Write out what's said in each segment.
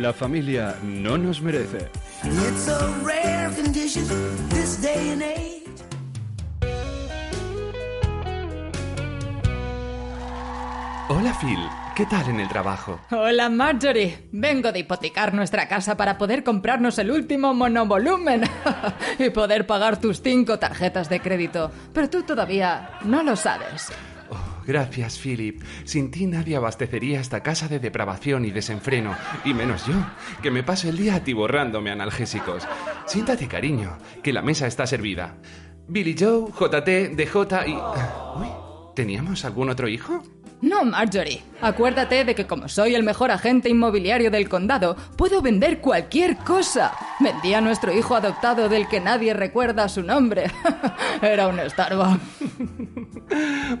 La familia no nos merece. It's a rare condition this day and age. Hola Phil, ¿qué tal en el trabajo? Hola Marjorie, vengo de hipotecar nuestra casa para poder comprarnos el último monovolumen y poder pagar tus cinco tarjetas de crédito. Pero tú todavía no lo sabes. Gracias Philip. Sin ti nadie abastecería esta casa de depravación y desenfreno, y menos yo, que me paso el día atiborrándome analgésicos. Siéntate cariño, que la mesa está servida. Billy Joe, JT, DJ y... Uy, ¿teníamos algún otro hijo? No, Marjorie. Acuérdate de que como soy el mejor agente inmobiliario del condado, puedo vender cualquier cosa. Vendí a nuestro hijo adoptado del que nadie recuerda su nombre. Era un Starbucks.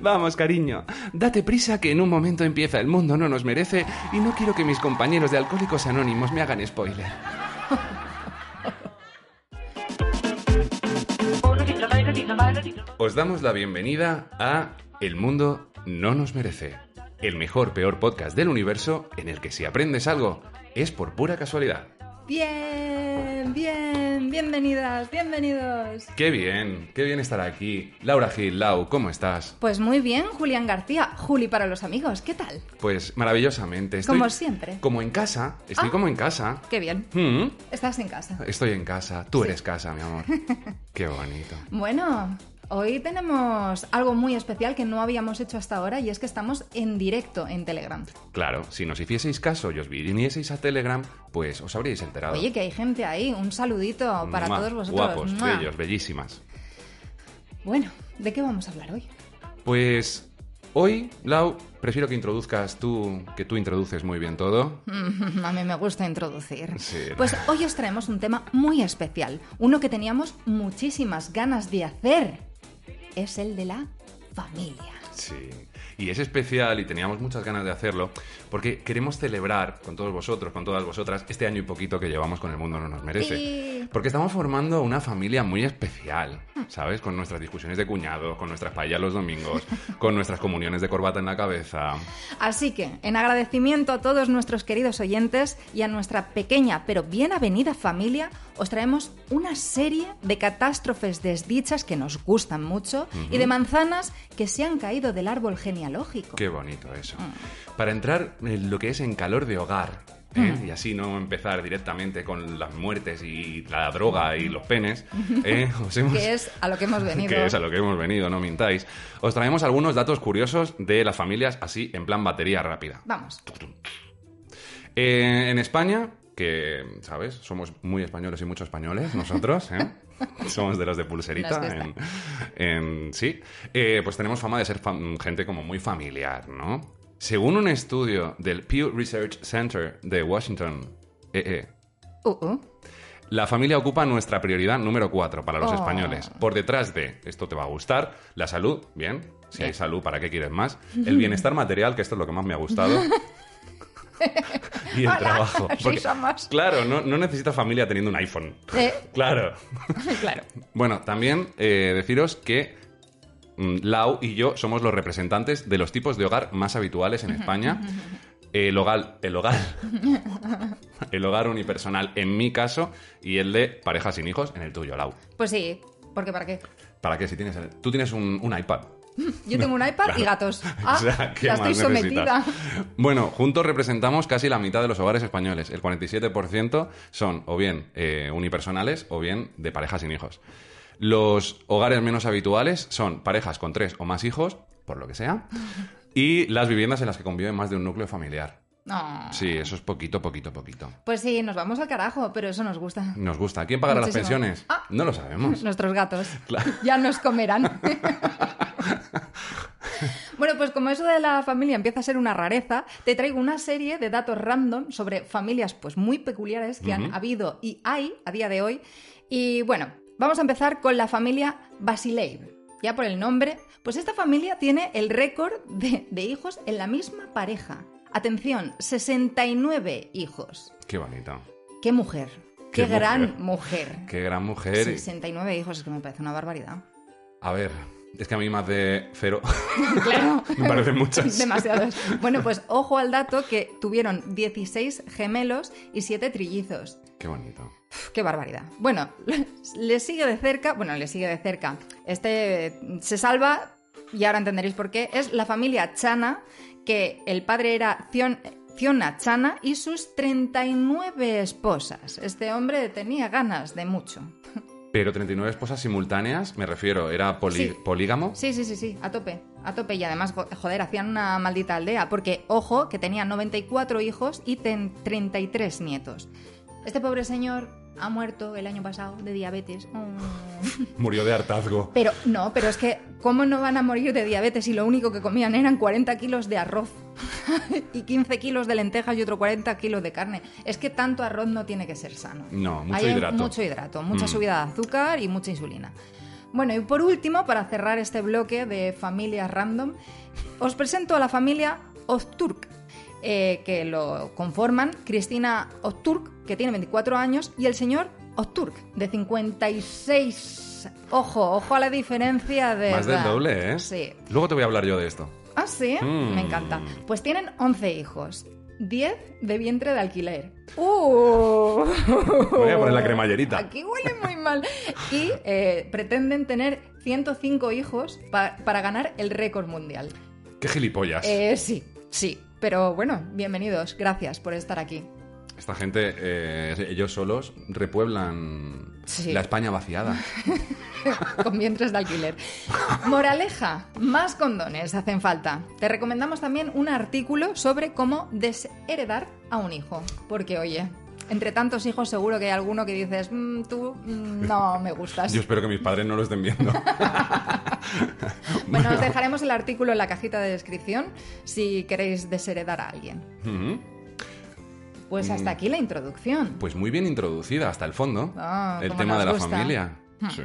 Vamos, cariño, date prisa que en un momento empieza El mundo no nos merece y no quiero que mis compañeros de Alcohólicos Anónimos me hagan spoiler. Os damos la bienvenida a El mundo no nos merece, el mejor peor podcast del universo en el que si aprendes algo es por pura casualidad. Bien, bien, bienvenidas, bienvenidos. Qué bien, qué bien estar aquí. Laura Gil, Lau, ¿cómo estás? Pues muy bien, Julián García, Juli para los amigos, ¿qué tal? Pues maravillosamente. Estoy Como siempre. Como en casa, estoy Ah. como en casa. Qué bien. Mm, Estás en casa. Estoy en casa, tú eres casa, mi amor. Qué bonito. Bueno, hoy tenemos algo muy especial que no habíamos hecho hasta ahora y es que estamos en directo en Telegram. Claro, si nos hicieseis caso y os vinieseis a Telegram, pues os habríais enterado. Oye, que hay gente ahí, un saludito para Mua, todos vosotros. Guapos, Mua. bellos, bellísimas. Bueno, ¿de qué vamos a hablar hoy? Pues hoy, Lau, prefiero que introduzcas tú, que tú introduces muy bien todo. A mí me gusta introducir. Sí. Pues hoy os traemos un tema muy especial, uno que teníamos muchísimas ganas de hacer. Es el de la familia. Sí. Y es especial y teníamos muchas ganas de hacerlo porque queremos celebrar con todos vosotros, con todas vosotras, este año y poquito que llevamos con El Mundo No Nos Merece. Y- Porque estamos formando una familia muy especial, ¿sabes? Con nuestras discusiones de cuñado, con nuestras paellas los domingos, con nuestras comuniones de corbata en la cabeza. Así que, en agradecimiento a todos nuestros queridos oyentes y a nuestra pequeña pero bien avenida familia, os traemos una serie de catástrofes desdichas que nos gustan mucho y de manzanas que se han caído del árbol genealógico. Qué bonito eso. Para entrar en lo que es en calor de hogar, ¿eh? y así no empezar directamente con las muertes y la droga y los penes, ¿eh? os hemos... Que es a lo que hemos venido. que es a lo que hemos venido, no mintáis. Os traemos algunos datos curiosos de las familias así en plan batería rápida. Vamos. Eh, en España, que, ¿sabes? Somos muy españoles y muchos españoles nosotros, ¿eh? Somos de los de pulserita. En, en- sí. Eh, pues tenemos fama de ser gente como muy familiar, ¿no? Según un estudio del Pew Research Center de Washington, eh, Uh, uh. la familia ocupa nuestra prioridad número 4 para los Oh. españoles. Por detrás de, esto te va a gustar, la salud, bien. Si Bien. hay salud, ¿para qué quieres más? El bienestar material, que esto es lo que más me ha gustado. y el Hola, trabajo. somos. Claro, no, no necesitas familia teniendo un iPhone. Eh. Claro. claro. Bueno, también eh, deciros que mm, Lau y yo somos los representantes de los tipos de hogar más habituales en España. El hogar, el hogar, el hogar unipersonal en mi caso y el de parejas sin hijos en el tuyo, Lau. Pues sí, porque ¿para qué? ¿Para qué? Si tienes, el- tú tienes un, un iPad. Yo tengo un iPad y gatos. Ah, O sea, ¿qué ya estoy sometida. necesitas? Bueno, juntos representamos casi la mitad de los hogares españoles. El 47% son o bien eh, unipersonales o bien de parejas sin hijos. Los hogares menos habituales son parejas con tres o más hijos, por lo que sea, y las viviendas en las que conviven más de un núcleo familiar. No. Sí, eso es poquito, poquito, poquito. Pues sí, nos vamos al carajo, pero eso nos gusta. Nos gusta. ¿Quién pagará las pensiones? Ah. No lo sabemos. Nuestros gatos. Claro. Ya nos comerán. bueno, pues como eso de la familia empieza a ser una rareza, te traigo una serie de datos random sobre familias pues muy peculiares que han habido y hay a día de hoy. Y bueno, vamos a empezar con la familia Basilev. Ya por el nombre, pues esta familia tiene el récord de, de hijos en la misma pareja. Atención, 69 hijos. Qué bonito. ¡Qué mujer! ¡Qué, Qué gran mujer. mujer! Qué gran mujer. 69 hijos, es que me parece una barbaridad. A ver, Es que a mí más de cero Claro. me parecen muchas. Demasiados. Bueno, pues ojo al dato que tuvieron 16 gemelos y 7 trillizos. Qué bonito. Uf, Qué barbaridad. Bueno, le sigue de cerca, bueno, le sigue de cerca. Este se salva, y ahora entenderéis por qué, es la familia Chana, que el padre era Zion- Ziona Chana y sus 39 esposas. Este hombre tenía ganas de mucho. Pero 39 esposas simultáneas, me refiero, ¿era poli- Sí. polígamo? Sí, sí, sí, sí, a tope, a tope. Y además, jo- joder, hacían una maldita aldea, porque, ojo, que tenía 94 hijos y ten- 33 nietos. Este pobre señor ha muerto el año pasado de diabetes. Oh. Murió de hartazgo. Pero no, pero es que, ¿cómo no van a morir de diabetes si lo único que comían eran 40 kilos de arroz y 15 kilos de lentejas y otro 40 kilos de carne? Es que tanto arroz no tiene que ser sano. No, mucho Hay hidrato. Mucho hidrato, mucha Mm. subida de azúcar y mucha insulina. Bueno, y por último, para cerrar este bloque de familias random, os presento a la familia Ozturk, eh, que lo conforman Cristina Ozturk, que tiene 24 años, y el señor Ozturk, de 56. Ojo, ojo a la diferencia de... Más del doble, ¿eh? Sí. Luego te voy a hablar yo de esto. Ah, sí, Mm. me encanta. Pues tienen 11 hijos, 10 de vientre de alquiler. ¡Uh! Voy a poner la cremallerita. Aquí huele muy mal. Y eh, pretenden tener 105 hijos pa- para ganar el récord mundial. ¡Qué gilipollas! Eh, sí, sí. Pero bueno, bienvenidos. Gracias por estar aquí. Esta gente, eh, ellos solos, repueblan Sí. la España vaciada. con vientres de alquiler. Moraleja, más condones hacen falta. Te recomendamos también un artículo sobre cómo desheredar a un hijo. Porque, oye, entre tantos hijos seguro que hay alguno que dices, "Mm, tú mm, no me gustas. Yo espero que mis padres no lo estén viendo. Bueno, os dejaremos el artículo en la cajita de descripción si queréis desheredar a alguien. Pues Mm. hasta aquí la introducción. Pues muy bien introducida hasta el fondo. Ah, el tema de la gusta. Hmm. familia. Sí.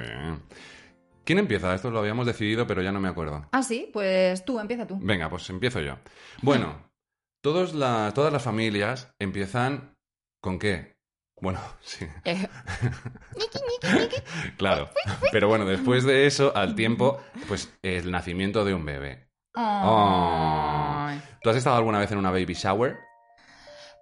¿Quién empieza? Esto lo habíamos decidido, pero ya no me acuerdo. Ah, sí, pues tú, empieza tú. Venga, pues empiezo yo. Bueno, las, todas las familias empiezan con qué? Bueno, sí, Eh, claro. Pero bueno, después de eso, al tiempo, pues el nacimiento de un bebé. ay. ¿Tú has estado alguna vez en una baby shower?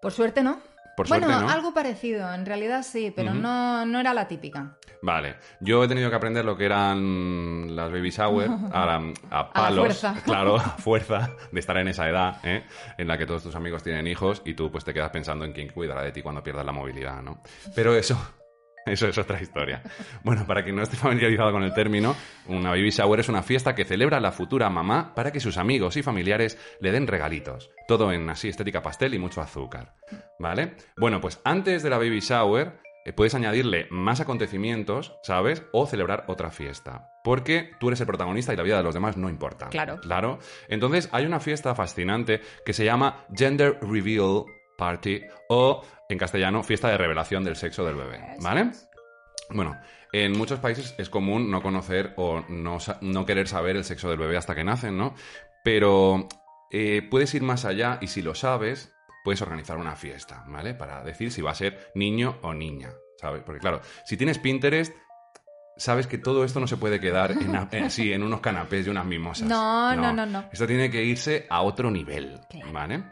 Por suerte, ¿no? Por bueno, algo parecido, en realidad sí, pero no, no era la típica. Vale, yo he tenido que aprender lo que eran las baby shower a, a palos, fuerza. claro, a fuerza de estar en esa edad, ¿eh? en la que todos tus amigos tienen hijos y tú pues te quedas pensando en quién cuidará de ti cuando pierdas la movilidad, ¿no? Pero eso, eso es otra historia. Bueno, para quien no esté familiarizado con el término, una baby shower es una fiesta que celebra la futura mamá para que sus amigos y familiares le den regalitos. Todo en así estética pastel y mucho azúcar, ¿vale? Bueno, pues antes de la baby shower puedes añadirle más acontecimientos, ¿sabes? O celebrar otra fiesta. Porque tú eres el protagonista y la vida de los demás no importa. Claro. Claro. Entonces hay una fiesta fascinante que se llama Gender Reveal Party o, en castellano, fiesta de revelación del sexo del bebé. ¿Vale? Bueno, en muchos países es común no conocer o no, no querer saber el sexo del bebé hasta que nacen, ¿no? Pero eh, puedes ir más allá y si lo sabes, puedes organizar una fiesta, ¿vale? Para decir si va a ser niño o niña, ¿sabes? Porque claro, si tienes Pinterest, sabes que todo esto no se puede quedar en, así, en unos canapés y unas mimosas. No, no, no, no. Esto tiene que irse a otro nivel, Claro. ¿vale?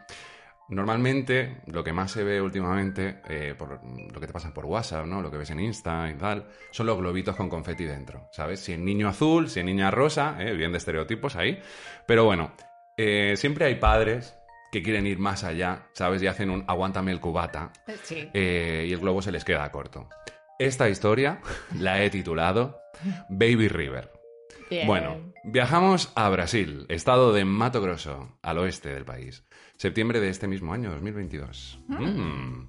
Normalmente, lo que más se ve últimamente, eh, por lo que te pasa por WhatsApp, ¿no? Lo que ves en Insta y tal, son los globitos con confeti dentro, ¿sabes? Si en niño azul, si en niña rosa, ¿eh? bien de estereotipos ahí. Pero bueno, eh, siempre hay padres que quieren ir más allá, ¿sabes? Y hacen un aguántame el cubata Sí. eh, y el globo se les queda corto. Esta historia la he titulado Baby River. Bien. Bueno, viajamos a Brasil, estado de Mato Grosso, al oeste del país. Septiembre de este mismo año, 2022. Mm.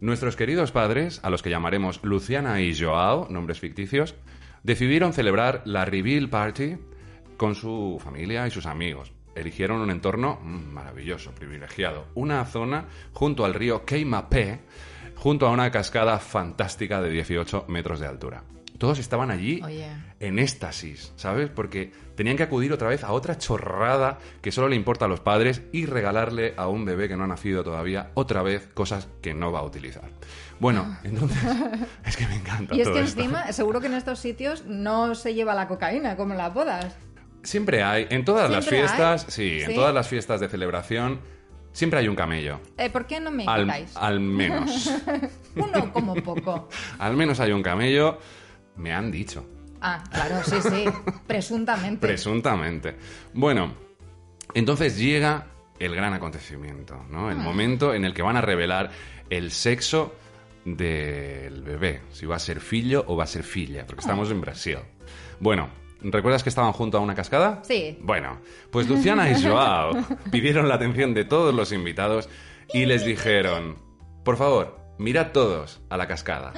Nuestros queridos padres, a los que llamaremos Luciana y Joao, nombres ficticios, decidieron celebrar la Reveal Party con su familia y sus amigos. Eligieron un entorno mm, maravilloso, privilegiado. Una zona junto al río Queimapé, junto a una cascada fantástica de 18 metros de altura. Todos estaban allí en éxtasis, ¿sabes? Porque tenían que acudir otra vez a otra chorrada que solo le importa a los padres y regalarle a un bebé que no ha nacido todavía otra vez cosas que no va a utilizar. Bueno, entonces es que me encanta Y es todo que esto. encima, seguro que en estos sitios no se lleva la cocaína, como en las bodas. Siempre hay, en todas las fiestas, sí, Sí. en todas las fiestas de celebración, siempre hay un camello. Eh, ¿Por qué no me Al, invitáis? al menos. Uno como poco. al menos hay un camello. Me han dicho. Ah, claro, sí, sí. Presuntamente. Presuntamente. Bueno, entonces llega el gran acontecimiento, ¿no? Ah. El momento en el que van a revelar el sexo del bebé, si va a ser fillo o va a ser filla, porque estamos en Brasil. Bueno, ¿recuerdas que estaban junto a una cascada? Sí. Bueno, pues Luciana y Joao pidieron la atención de todos los invitados y les dijeron, por favor, mirad todos a la cascada.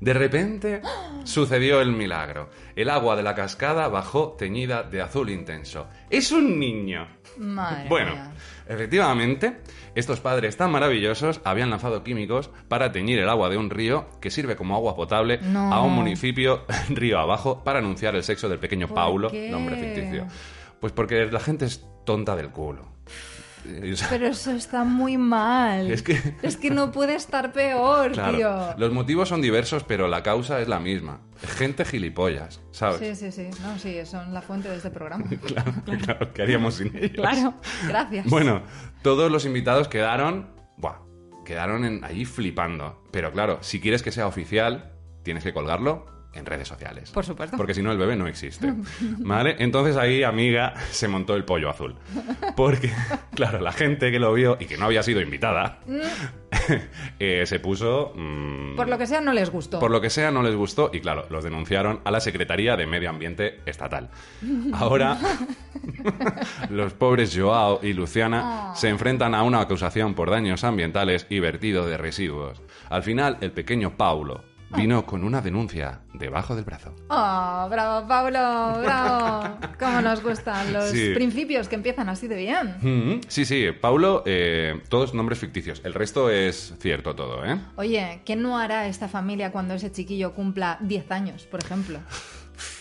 De repente sucedió el milagro. El agua de la cascada bajó teñida de azul intenso. ¡Es un niño! Madre Bueno, mía. Efectivamente, estos padres tan maravillosos habían lanzado químicos para teñir el agua de un río que sirve como agua potable No. a un municipio río abajo para anunciar el sexo del pequeño ¿Por Paulo, qué? nombre ficticio. Pues porque la gente es tonta del culo. Eh, Pero eso está muy mal. Es que- Es que no puede estar peor, claro, tío. los motivos son diversos, pero la causa es la misma. Gente gilipollas, ¿sabes? Sí, sí, sí. No, sí, son la fuente de este programa. Claro, claro, ¿qué haríamos sin ellos? Claro, gracias. Bueno, todos los invitados quedaron. Buah, quedaron en- ahí flipando. Pero claro, si quieres que sea oficial, tienes que colgarlo en redes sociales. Por supuesto. Porque si no, el bebé no existe. ¿Vale? Entonces ahí, amiga, se montó el pollo azul. Porque, claro, la gente que lo vio y que no había sido invitada, eh, se puso. mm, Por lo que sea, no les gustó. por lo que sea, no les gustó y, claro, los denunciaron a la Secretaría de Medio Ambiente Estatal. Ahora, los pobres Joao y Luciana se enfrentan a una acusación por daños ambientales y vertido de residuos. Al final, el pequeño Paulo vino con una denuncia debajo del brazo. ¡Oh, bravo, Pablo! ¡Bravo! ¿Cómo nos gustan los Sí. principios que empiezan así de bien? Mm, Sí, sí, Paulo, eh, todos nombres ficticios. El resto es cierto todo, ¿eh? Oye, ¿qué no hará esta familia cuando ese chiquillo cumpla 10 años, por ejemplo?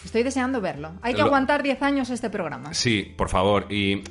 Estoy deseando verlo. Hay que Lo- aguantar 10 años este programa. Sí, por favor. Y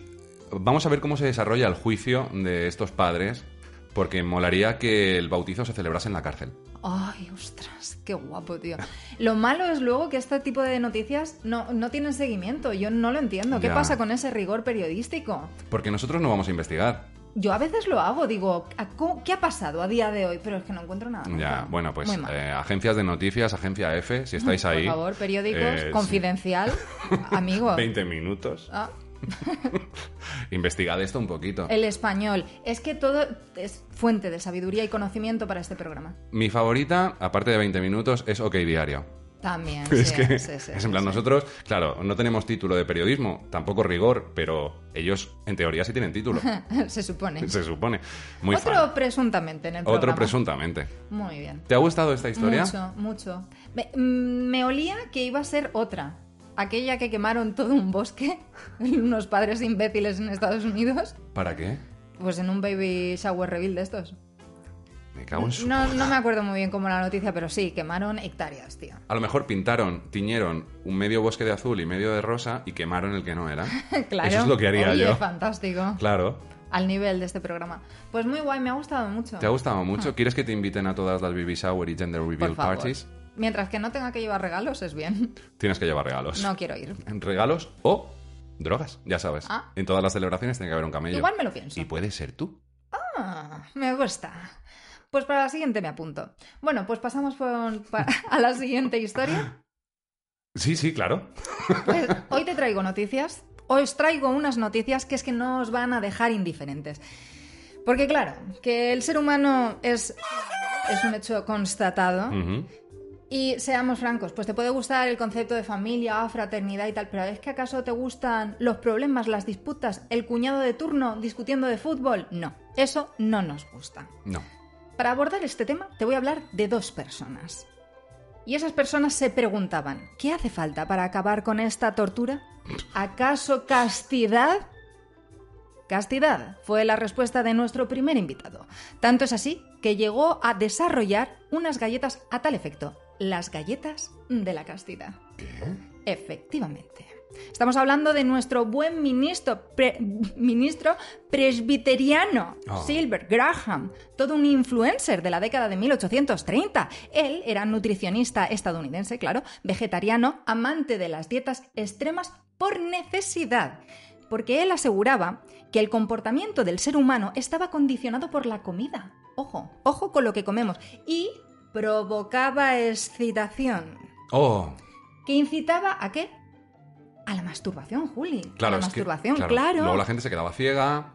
vamos a ver cómo se desarrolla el juicio de estos padres, porque molaría que el bautizo se celebrase en la cárcel. Ay, ostras, qué guapo, tío. Lo malo es luego que este tipo de noticias no, no tienen seguimiento. Yo no lo entiendo. ¿Qué Ya. pasa con ese rigor periodístico? Porque nosotros no vamos a investigar. Yo a veces lo hago, digo, ¿a cómo- ¿qué ha pasado a día de hoy? Pero es que no encuentro nada. Ya, bueno, pues eh, agencias de noticias, agencia F, si estáis ahí. Por favor, periódicos, eh, confidencial, amigo. 20 minutos. Ah, Investigad esto un poquito. el español. Es que todo es fuente de sabiduría y conocimiento para este programa. Mi favorita, aparte de 20 minutos, es OK Diario. También. es sí, que sí, sí, es en plan, nosotros, claro, no tenemos título de periodismo, tampoco rigor, pero ellos en teoría sí tienen título. Se supone. se supone. Muy Otro fan. presuntamente en el Otro programa. presuntamente. Muy bien. ¿Te ha gustado esta historia? Mucho, mucho. Me, mm, me olía que iba a ser otra. Aquella que quemaron todo un bosque, unos padres imbéciles en Estados Unidos, ¿Para qué? pues en un baby shower reveal de estos. Me cago en su... No, no me acuerdo muy bien cómo la noticia, pero sí, quemaron hectáreas, tío. A lo mejor pintaron, tiñeron un medio bosque de azul y medio de rosa y quemaron el que no era. claro. Eso es lo que haría Oye, yo. fantástico. Claro. Al nivel de este programa. Pues muy guay, me ha gustado mucho. ¿Te ha gustado mucho? ¿Quieres que te inviten a todas las baby shower y gender Ah. Por reveal favor. parties? Mientras que no tenga que llevar regalos, es bien. Tienes que llevar regalos. No quiero ir. Regalos o drogas, ya sabes. Ah. En todas las celebraciones tiene que haber un camello. Igual me lo pienso. Y puede ser tú. Ah, me gusta. Pues para la siguiente me apunto. Bueno, pues pasamos por- a la siguiente historia. Sí, sí, claro. Pues hoy te traigo noticias. Os traigo unas noticias que es que no os van a dejar indiferentes. Porque claro, que el ser humano es, es un hecho constatado. Ujú. Y seamos francos, pues te puede gustar el concepto de familia, fraternidad y tal, pero ¿es que acaso te gustan los problemas, las disputas, el cuñado de turno discutiendo de fútbol? No, eso no nos gusta. No. Para abordar este tema te voy a hablar de dos personas. Y esas personas se preguntaban, ¿qué hace falta para acabar con esta tortura? ¿Acaso castidad? Castidad fue la respuesta de nuestro primer invitado. Tanto es así que llegó a desarrollar unas galletas a tal efecto, las galletas de la castidad. Efectivamente. Estamos hablando de nuestro buen ministro, pre- ministro presbiteriano, Oh. Silver Graham, todo un influencer de la década de 1830. Él era nutricionista estadounidense, claro, vegetariano, amante de las dietas extremas por necesidad, porque él aseguraba que el comportamiento del ser humano estaba condicionado por la comida. Ojo, ojo con lo que comemos. Y provocaba excitación. Oh, ¿Que incitaba a qué? A la masturbación, Juli. claro, a la que- masturbación, claro. claro. Luego la gente se quedaba ciega.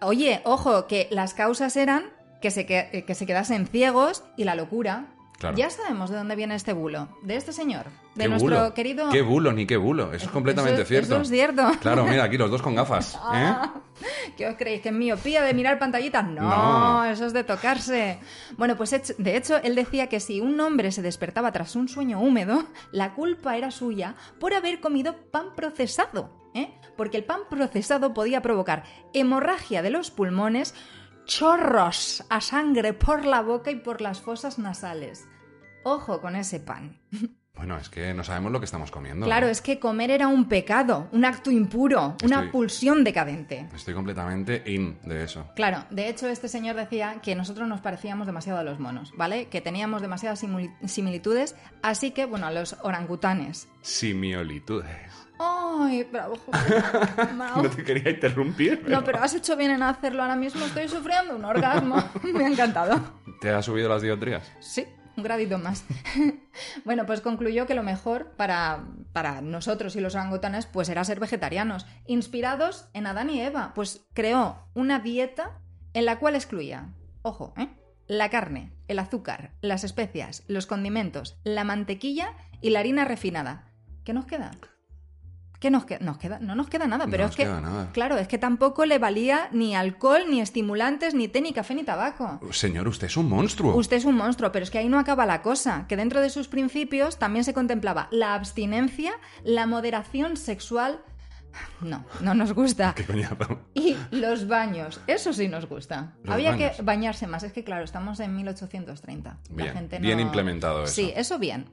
Oye, ojo, que las causas eran que se, que, eh, que se quedasen ciegos y la locura. Claro. Ya sabemos de dónde viene este bulo. De este señor. De ¿Qué nuestro bulo? querido. ¿Qué bulo ni qué bulo? Eso es completamente Eso- cierto. eso es cierto. Claro, mira, aquí los dos con gafas. ¿eh? ¿Qué os creéis? ¿Que es miopía de mirar pantallitas? No, No. eso es de tocarse. Bueno, pues de hecho, él decía que si un hombre se despertaba tras un sueño húmedo, la culpa era suya por haber comido pan procesado. ¿eh? Porque el pan procesado podía provocar hemorragia de los pulmones, chorros a sangre por la boca y por las fosas nasales. Ojo con ese pan. Bueno, es que no sabemos lo que estamos comiendo. Claro, ¿no? es que comer era un pecado, un acto impuro, una pulsión decadente. Estoy completamente in de eso. Claro, de hecho este señor decía que nosotros nos parecíamos demasiado a los monos, ¿vale? Que teníamos demasiadas similitudes, así que, bueno, a los orangutanes. Simiolitudes. ¡Ay, bravo! No te quería interrumpir. pero- No, pero has hecho bien en hacerlo ahora mismo, estoy sufriendo un orgasmo. Me ha encantado. ¿Te ha subido las dioptrías? Sí, un gradito más. bueno, pues concluyó que lo mejor para, para nosotros y los orangutanes pues era ser vegetarianos, inspirados en Adán y Eva. Pues creó una dieta en la cual excluía, ojo, ¿eh? la carne, el azúcar, las especias, los condimentos, la mantequilla y la harina refinada. ¿Qué nos queda? ¿Qué nos queda? Nos queda? No nos queda nada, No pero nos es que, queda nada. claro, es que tampoco le valía ni alcohol, ni estimulantes, ni té, ni café, ni tabaco. Señor, usted es un monstruo. Usted es un monstruo, pero es que ahí no acaba la cosa, que dentro de sus principios también se contemplaba la abstinencia, la moderación sexual. No, no nos gusta. ¿Qué coñazo? Y los baños, eso sí nos gusta. Los Había baños. que bañarse más, es que claro, estamos en 1830. Bien, la gente bien implementado eso. Sí, eso bien.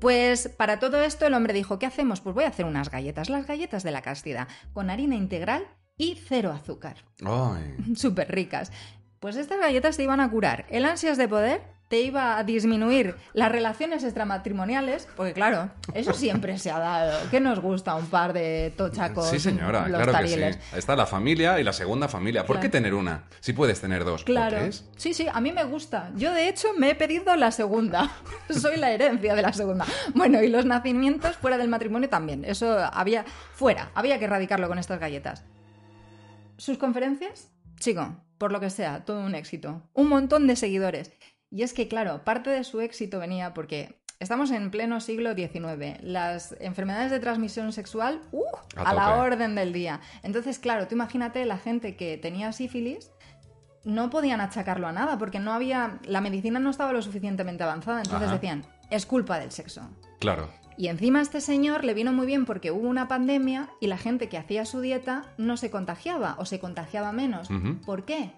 Pues para todo esto el hombre dijo, ¿qué hacemos? Pues voy a hacer unas galletas, las galletas de la castidad, con harina integral y cero azúcar Ay. súper ricas. Pues estas galletas te iban a curar el ansias de poder, te iba a disminuir las relaciones extramatrimoniales, porque claro, eso siempre se ha dado. ¿Qué nos gusta un par de tochacos? Sí, señora, los claro tariles? que sí. Está la familia y la segunda familia. ¿Por qué tener una? Si puedes tener dos. ¿Por Claro. Sí, sí, a mí me gusta. Yo, de hecho, me he pedido la segunda. Soy la herencia de la segunda. Bueno, y los nacimientos fuera del matrimonio también. Eso había. Fuera. Había que erradicarlo con estas galletas. ¿Sus conferencias? Chico, por lo que sea, todo un éxito. Un montón de seguidores. Y es que, claro, parte de su éxito venía porque. Estamos en pleno siglo XIX. Las enfermedades de transmisión sexual, ¡uh! A a la orden del día. Entonces, claro, tú imagínate la gente que tenía sífilis, no podían achacarlo a nada porque no había la medicina no estaba lo suficientemente avanzada entonces Ajá. decían es culpa del sexo Claro. y encima a este señor le vino muy bien porque hubo una pandemia y la gente que hacía su dieta no se contagiaba o se contagiaba menos. ¿por qué?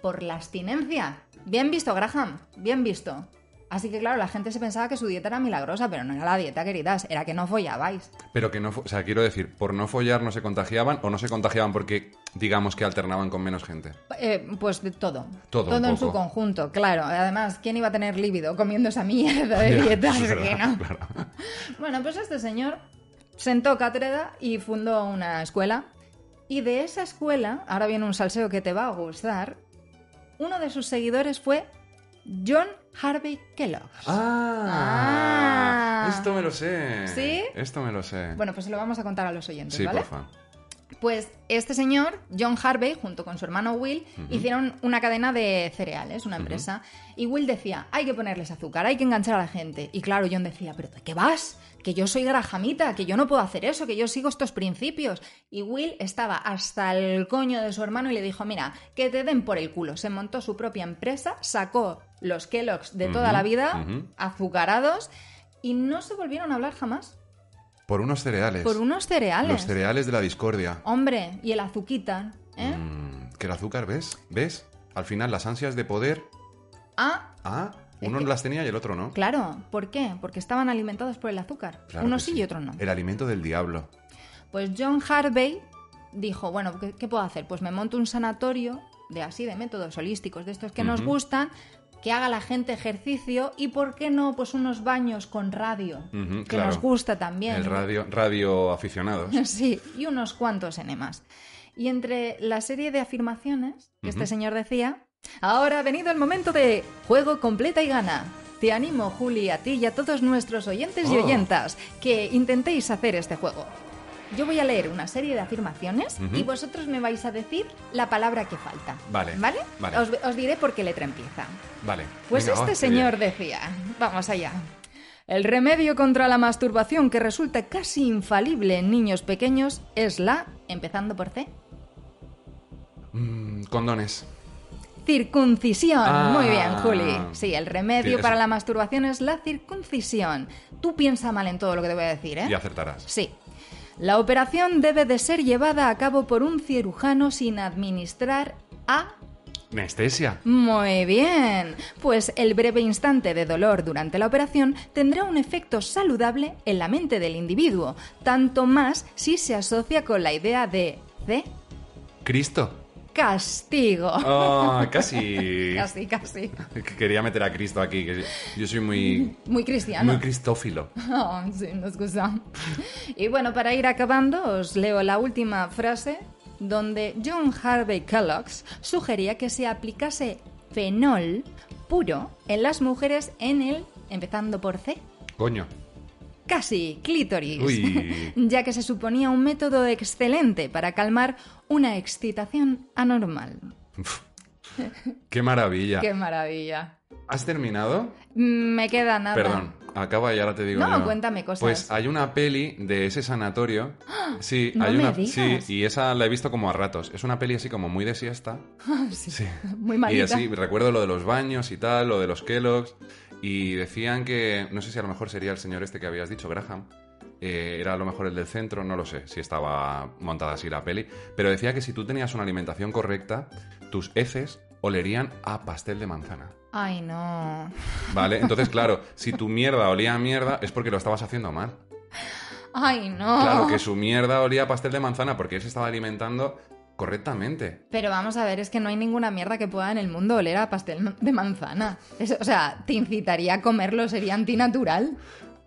Por la abstinencia bien visto Graham bien visto Así que claro, la gente se pensaba que su dieta era milagrosa, pero no era la dieta, queridas, era que no follabais. Pero que no, o sea, quiero decir, por no follar no se contagiaban o no se contagiaban porque, digamos que alternaban con menos gente. Eh, pues de todo. Todo un en su conjunto, claro. Además, ¿quién iba a tener líbido comiendo esa mierda de Ya, dieta? es Es verdad, que no. claro. Bueno, pues este señor sentó cátedra y fundó una escuela. Y de esa escuela, ahora viene un salseo que te va a gustar, uno de sus seguidores fue John Harvey Kellogg. Ah, Ah. esto me lo sé. ¿Sí? Esto me lo sé. Bueno, pues se lo vamos a contar a los oyentes, sí, ¿vale? porfa. Pues este señor, John Harvey, junto con su hermano Will, hicieron una cadena de cereales, una empresa. Y Will decía, hay que ponerles azúcar, hay que enganchar a la gente. Y claro, John decía, pero ¿de qué vas? Que yo soy grajamita, que yo no puedo hacer eso, que yo sigo estos principios. Y Will estaba hasta el coño de su hermano y le dijo, mira, que te den por el culo. Se montó su propia empresa, sacó los Kellogg's de toda la vida, ujú. azucarados, y no se volvieron a hablar jamás. Por unos cereales. Por unos cereales. Los cereales de la discordia. Hombre, y el azuquita, ¿eh? Mm, que el azúcar, ¿ves? ¿Ves? Al final, las ansias de poder. Ah, Ah, uno las tenía y el otro no. claro. ¿Por qué? Porque estaban alimentados por el azúcar. Claro que sí, y otros no. El alimento del diablo. Pues John Harvey dijo, bueno, ¿qué, qué puedo hacer? Pues me monto un sanatorio de así, de métodos holísticos, de estos que nos gustan, que haga la gente ejercicio y, ¿por qué no? Pues unos baños con radio, que claro. nos gusta también. El radio, radio aficionados. Sí, y unos cuantos enemas. Y entre la serie de afirmaciones que este señor decía, ahora ha venido el momento de juego completa y gana. Te animo, Juli, a ti y a todos nuestros oyentes y Oh. oyentas que intentéis hacer este juego. Yo voy a leer una serie de afirmaciones y vosotros me vais a decir la palabra que falta. Vale, ¿Vale? vale. Os, os diré por qué letra empieza. Vale. Pues Venga, este señor bien. decía, vamos allá. El remedio contra la masturbación que resulta casi infalible en niños pequeños es la, empezando por C, Mm, condones. Circuncisión. Ah. Muy bien, Juli. Sí, el remedio Sí, para la masturbación es la circuncisión. Tú piensa mal en todo lo que te voy a decir, ¿eh? Y acertarás. Sí. La operación debe de ser llevada a cabo por un cirujano sin administrar a Anestesia. Muy bien. Pues el breve instante de dolor durante la operación tendrá un efecto saludable en la mente del individuo, tanto más si se asocia con la idea de C. Cristo. Castigo. Ah, casi. Casi, casi. Quería meter a Cristo aquí, que yo soy muy, Muy cristiano. muy cristófilo. Oh, sí, nos gusta. Y bueno, para ir acabando, os leo la última frase donde John Harvey Kellogg sugería que se aplicase fenol puro en las mujeres en el, empezando por C, Coño. Casi clítoris, Uy. ya que se suponía un método excelente para calmar una excitación anormal. Qué maravilla. ¡Qué maravilla! ¿Has terminado? Me queda nada. Perdón, acaba y ahora te digo No, yo. cuéntame cosas. Pues hay una peli de ese sanatorio. Sí, No hay me una digas. sí, y esa la he visto como a ratos. Es una peli así como muy de siesta. Sí, Sí. Muy Y malita. así recuerdo lo de los baños y tal, lo de los Kellogg's y decían que no sé si a lo mejor sería el señor este que habías dicho, Graham. eh, era a lo mejor el del centro, no lo sé si estaba montada así la peli, pero decía que si tú tenías una alimentación correcta, tus heces olerían a pastel de manzana. Ay, no. ¿Vale? Entonces, claro, si tu mierda olía a mierda es porque lo estabas haciendo mal. Ay, no. Claro, que su mierda olía a pastel de manzana porque él se estaba alimentando correctamente. Pero vamos a ver, es que no hay ninguna mierda que pueda en el mundo oler a pastel de manzana. Es- o sea, te incitaría a comerlo, sería antinatural.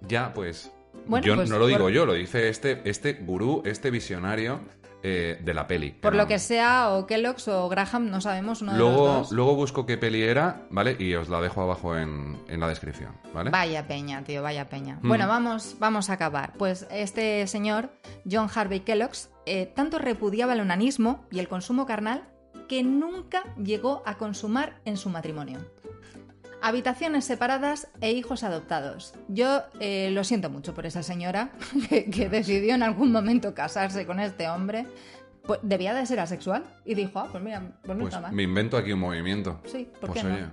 Ya, pues. Bueno, yo pues no lo digo por- yo, lo dice este, este gurú, este visionario eh, de la peli. Por lo que sea, o Kellogg's o Graham, no sabemos uno de Luego, los dos. luego busco qué peli era, ¿vale? Y os la dejo abajo en, en la descripción, ¿vale? Vaya peña, tío, vaya peña. Mm. Bueno, vamos, vamos a acabar. Pues este señor, John Harvey Kellogg, eh, tanto repudiaba el onanismo y el consumo carnal que nunca llegó a consumar en su matrimonio. Habitaciones separadas e hijos adoptados. Yo eh, lo siento mucho por esa señora que, que decidió en algún momento casarse con este hombre. Pues debía de ser asexual y dijo, ah, pues mira, pues Pues me invento aquí un movimiento. Sí, ¿por Pues qué no? oye,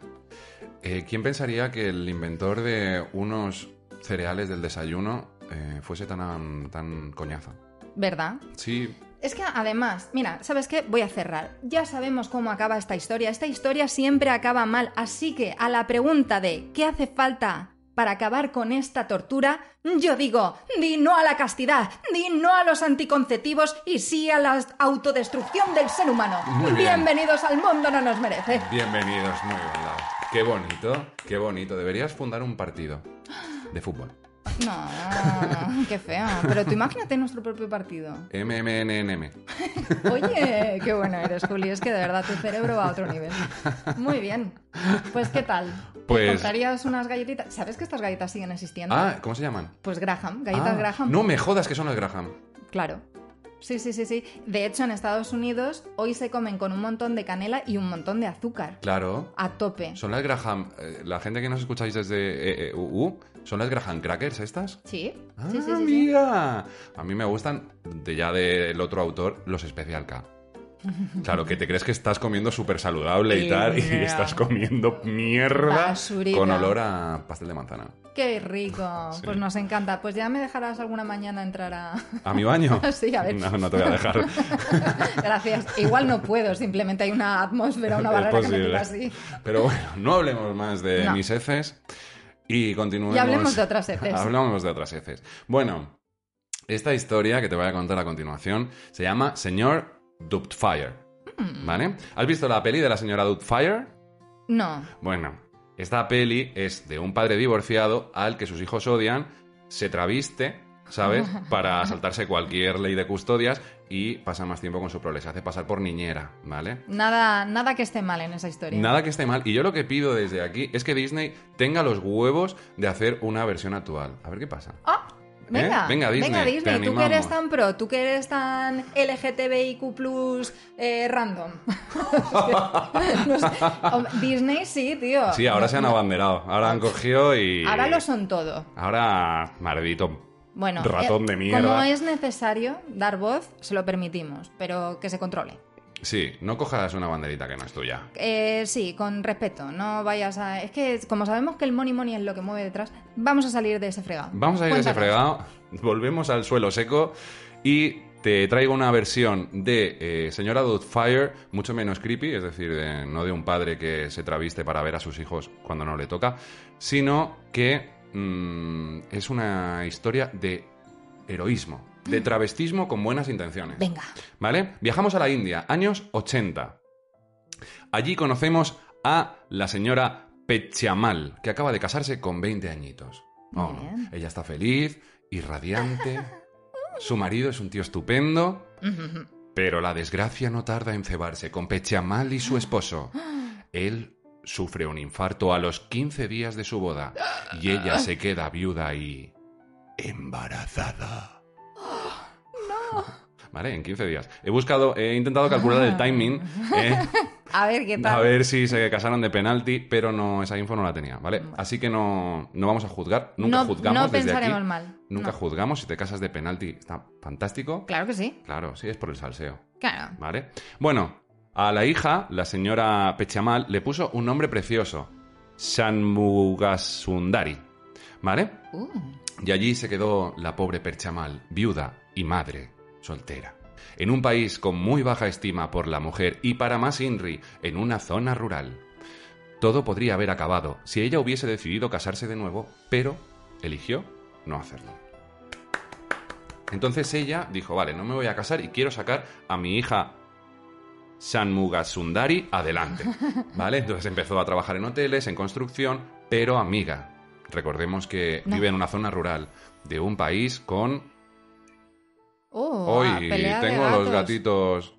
eh, ¿quién pensaría que el inventor de unos cereales del desayuno eh, fuese tan, tan coñazo? ¿Verdad? Sí, Es que además, mira, ¿sabes qué? Voy a cerrar. Ya sabemos cómo acaba esta historia. Esta historia siempre acaba mal. Así que a la pregunta de ¿qué hace falta para acabar con esta tortura? Yo digo, di no a la castidad, di no a los anticonceptivos y sí a la autodestrucción del ser humano. Muy bien. Bienvenidos al mundo no nos merece. bienvenidos, muy bien. Qué bonito, qué bonito. Deberías fundar un partido de fútbol. No, qué feo. Pero tú imagínate nuestro propio partido. MMNNM. Oye, qué bueno eres, Juli. Es que de verdad tu cerebro va a otro nivel. Muy bien. Pues, ¿qué tal? ¿Te Pues- ¿Comprarías unas galletitas? ¿Sabes que estas galletas siguen existiendo? Ah, ¿cómo se llaman? Pues Graham, galletas Ah, Graham. No me jodas que son las Graham. Claro. Sí, sí, sí, sí. De hecho, en Estados Unidos hoy se comen con un montón de canela y un montón de azúcar. Claro. A tope. Son las Graham. eh, la gente que nos escucháis desde eh, eh, UU, ¿son las Graham Crackers estas? Sí, Ah, sí, sí, sí, sí. mira. A mí me gustan, de ya del otro autor, los Special K. Claro, que te crees que estás comiendo súper saludable y Y tal, y estás comiendo mierda Basurita. con olor a pastel de manzana. Qué rico. Sí. Pues nos encanta. Pues ya me dejarás alguna mañana entrar a... ¿A mi baño? Sí, a ver. No, no te voy a dejar. Gracias. Igual no puedo, simplemente hay una atmósfera, una barrera que me tira así. Pero bueno, no hablemos más de No. mis heces y continuemos. Y hablemos de otras heces. hablamos de otras heces. Bueno, Esta historia que te voy a contar a continuación se llama Señor Doubtfire. ¿Vale? ¿Has visto la peli de la señora Doubtfire? No. Bueno, esta peli es de un padre divorciado al que sus hijos odian, se traviste, ¿sabes? Para saltarse cualquier ley de custodias y pasa más tiempo con su prole. Se hace pasar por niñera, ¿vale? Nada, nada que esté mal en esa historia. Nada que esté mal. Y yo lo que pido desde aquí es que Disney tenga los huevos de hacer una versión actual. A ver qué pasa. ¡Ah! Venga, ¿Eh? Venga, Disney, te tú que eres tan pro, tú que eres tan LGTBIQ eh, random. No sé. Hom- Disney sí, tío. Sí, ahora se han abanderado. Ahora han cogido y... Ahora lo son todo. Ahora, maldito Bueno, ratón eh, de mierda. como es necesario dar voz, se lo permitimos, pero que se controle. Sí, no cojas una banderita que no es tuya. Eh, sí, con respeto, no vayas a... Es que como sabemos que el money money es lo que mueve detrás, vamos a salir de ese fregado. Vamos a ir de ese fregado, volvemos al suelo seco y te traigo una versión de eh, Señora Doubtfire mucho menos creepy, es decir, de- no de un padre que se traviste para ver a sus hijos cuando no le toca, sino que mm, es una historia de heroísmo, de travestismo con buenas intenciones. Venga. ¿Vale? Viajamos a la India, años 80. Allí conocemos a la señora Pechamal, que acaba de casarse con 20 añitos. Oh, no. Ella está feliz y radiante. Su marido es un tío estupendo. Pero la desgracia no tarda en cebarse con Pechamal y su esposo. Él sufre un infarto a los 15 días de su boda y ella se queda viuda y embarazada. Vale, en 15 días. He buscado, he intentado calcular el timing, eh, A ver qué tal. a ver si se casaron de penalti, pero no, esa info no la tenía, ¿vale? Así que no, no vamos a juzgar, nunca no, juzgamos no desde pensaremos aquí. mal. Nunca No. juzgamos, si te casas de penalti está fantástico. Claro que sí. Claro, sí, es por el salseo. Claro. ¿Vale? Bueno, a la hija, la señora Pechamal, le puso un nombre precioso: Shanmugasundari. ¿Vale? Uh, Y allí se quedó la pobre Perchamal, viuda y madre, soltera. En un país con muy baja estima por la mujer y para más INRI, en una zona rural. Todo podría haber acabado si ella hubiese decidido casarse de nuevo, pero eligió no hacerlo. Entonces ella dijo, vale, no me voy a casar y quiero sacar a mi hija Shanmugasundari adelante. ¿Vale? Entonces empezó a trabajar en hoteles, en construcción, pero amiga. Recordemos que No. vive en una zona rural de un país con... oh, Hoy de tengo los gatitos...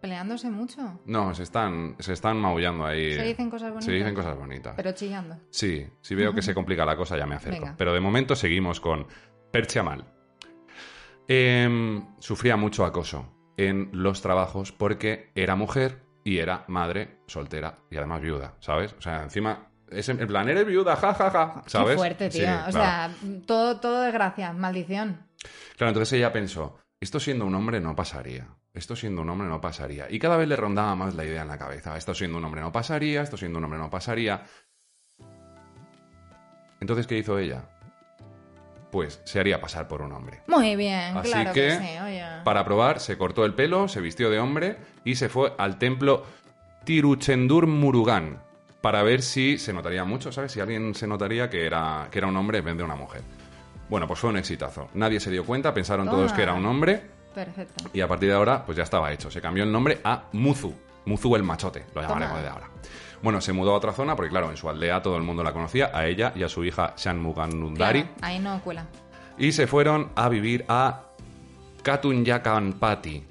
Peleándose mucho. No, se están, se están maullando ahí. Se dicen cosas bonitas. Se dicen cosas bonitas. Pero chillando. Sí, si veo que se complica la cosa ya me acerco. Venga. Pero de momento seguimos con Perchamal. Em, sufría mucho acoso en los trabajos porque era mujer y era madre soltera y además viuda, ¿sabes? O sea, encima, es en plan, eres viuda, ja, ja, ja, ¿sabes? Qué fuerte, tío. Sí, o claro. sea, todo, todo desgracia, maldición. Claro, entonces ella pensó, esto siendo un hombre no pasaría. Esto siendo un hombre no pasaría. Y cada vez le rondaba más la idea en la cabeza. Esto siendo un hombre no pasaría, esto siendo un hombre no pasaría. Entonces, ¿qué hizo ella? Pues se haría pasar por un hombre. Muy bien, Así claro que, que, sí, oye. Para probar, se cortó el pelo, se vistió de hombre y se fue al templo Tiruchendur Murugan para ver si se notaría mucho, ¿sabes? Si alguien se notaría que era, que era un hombre en vez de una mujer. Bueno, pues fue un exitazo. Nadie se dio cuenta, pensaron todos que era un hombre Perfecto. y a partir de ahora, pues ya estaba hecho. Se cambió el nombre a Muzu. Muzu el machote, lo llamaremos de ahora. Bueno, se mudó a otra zona porque, claro, en su aldea todo el mundo la conocía, a ella y a su hija Shanmuganundari. Claro, ahí no cuela. Y se fueron a vivir a Katunyakanpati.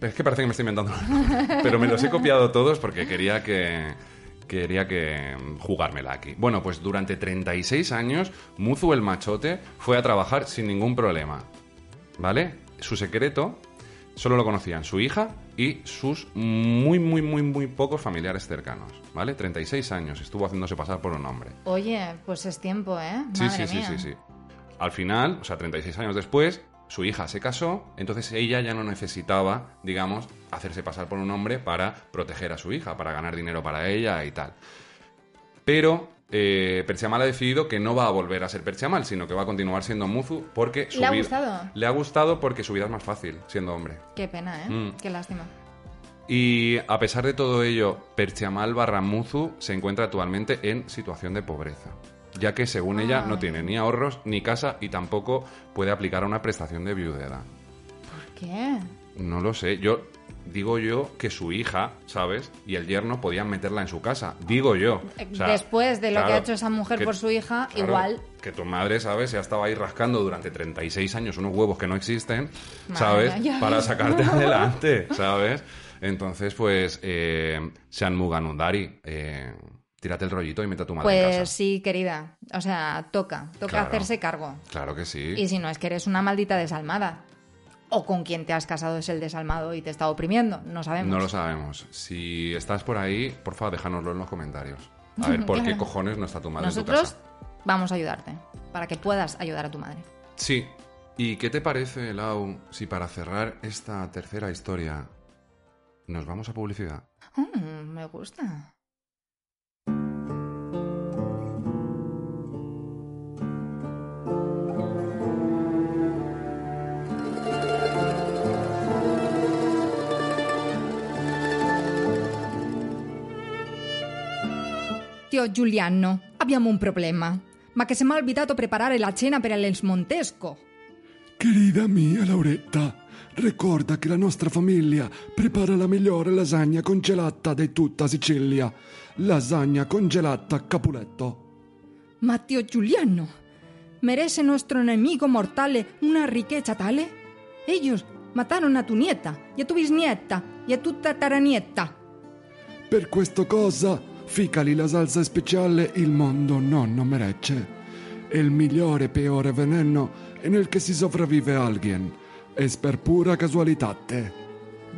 Es que parece que me estoy inventando. Pero me los he copiado todos porque quería que. Quería que mm, jugármela aquí. Bueno, pues durante 36 años, Muzu el machote fue a trabajar sin ningún problema. ¿Vale? Su secreto solo lo conocían su hija y sus muy, muy, muy, muy pocos familiares cercanos. ¿Vale? 36 años estuvo haciéndose pasar por un hombre. Oye, pues es tiempo, ¿eh? Sí, Madre sí, sí, mía. sí, sí. Al final, o sea, 36 años después, su hija se casó, entonces ella ya no necesitaba, digamos, hacerse pasar por un hombre para proteger a su hija, para ganar dinero para ella y tal. Pero eh, Perchamal ha decidido que no va a volver a ser Perchamal, sino que va a continuar siendo Muzu porque su ¿Le ha vida- gustado? Le ha gustado porque su vida es más fácil siendo hombre. Qué pena, ¿eh? Mm. Qué lástima. Y a pesar de todo ello, Perchamal barra Muzu se encuentra actualmente en situación de pobreza. Ya que según ella Ah. no tiene ni ahorros ni casa y tampoco puede aplicar a una prestación de viudedad. ¿Por qué? No lo sé, yo digo yo que su hija, ¿sabes? Y el yerno podían meterla en su casa, digo yo. O sea, Después de lo que ha hecho esa mujer que- por su hija, claro, igual. Que tu madre, ¿sabes? Se ha estado ahí rascando durante 36 años unos huevos que no existen, Madre ¿sabes? ya Para sacarte adelante, ¿sabes? Entonces, pues, eh, Sean Muganundari, eh, tírate el rollito y mete a tu madre en Pues casa. sí, querida. O sea, toca. Toca Claro. hacerse cargo. Claro que sí. Y si no, es que eres una maldita desalmada. O con quien te has casado es el desalmado y te está oprimiendo. No sabemos. No lo sabemos. Si estás por ahí, porfa, déjanoslo en los comentarios. A ver, ¿por qué cojones no está tu madre en tu Nosotros casa? vamos a ayudarte. Para que puedas ayudar a tu madre. Sí. ¿Y qué te parece, Lau, si para cerrar esta tercera historia nos vamos a publicidad? Mm, me gusta. Zio Giuliano, abbiamo un problema. Ma che se mi ha olvidato preparare la cena per il Montesco. Querida mia Lauretta, ricorda che la nostra famiglia prepara la migliore lasagna congelata di tutta Sicilia. Lasagna congelata a Capuletto. Ma Zio Giuliano, ¿merece nuestro enemigo mortale una riqueza tale? Ellos mataron a tu nieta, y a tu bisnieta, y a tu tataranieta. Per questo cosa, ficali la salsa speciale il mondo non merece. È il migliore peore veneno nel che si sopravvive alguien. Es per pura casualità.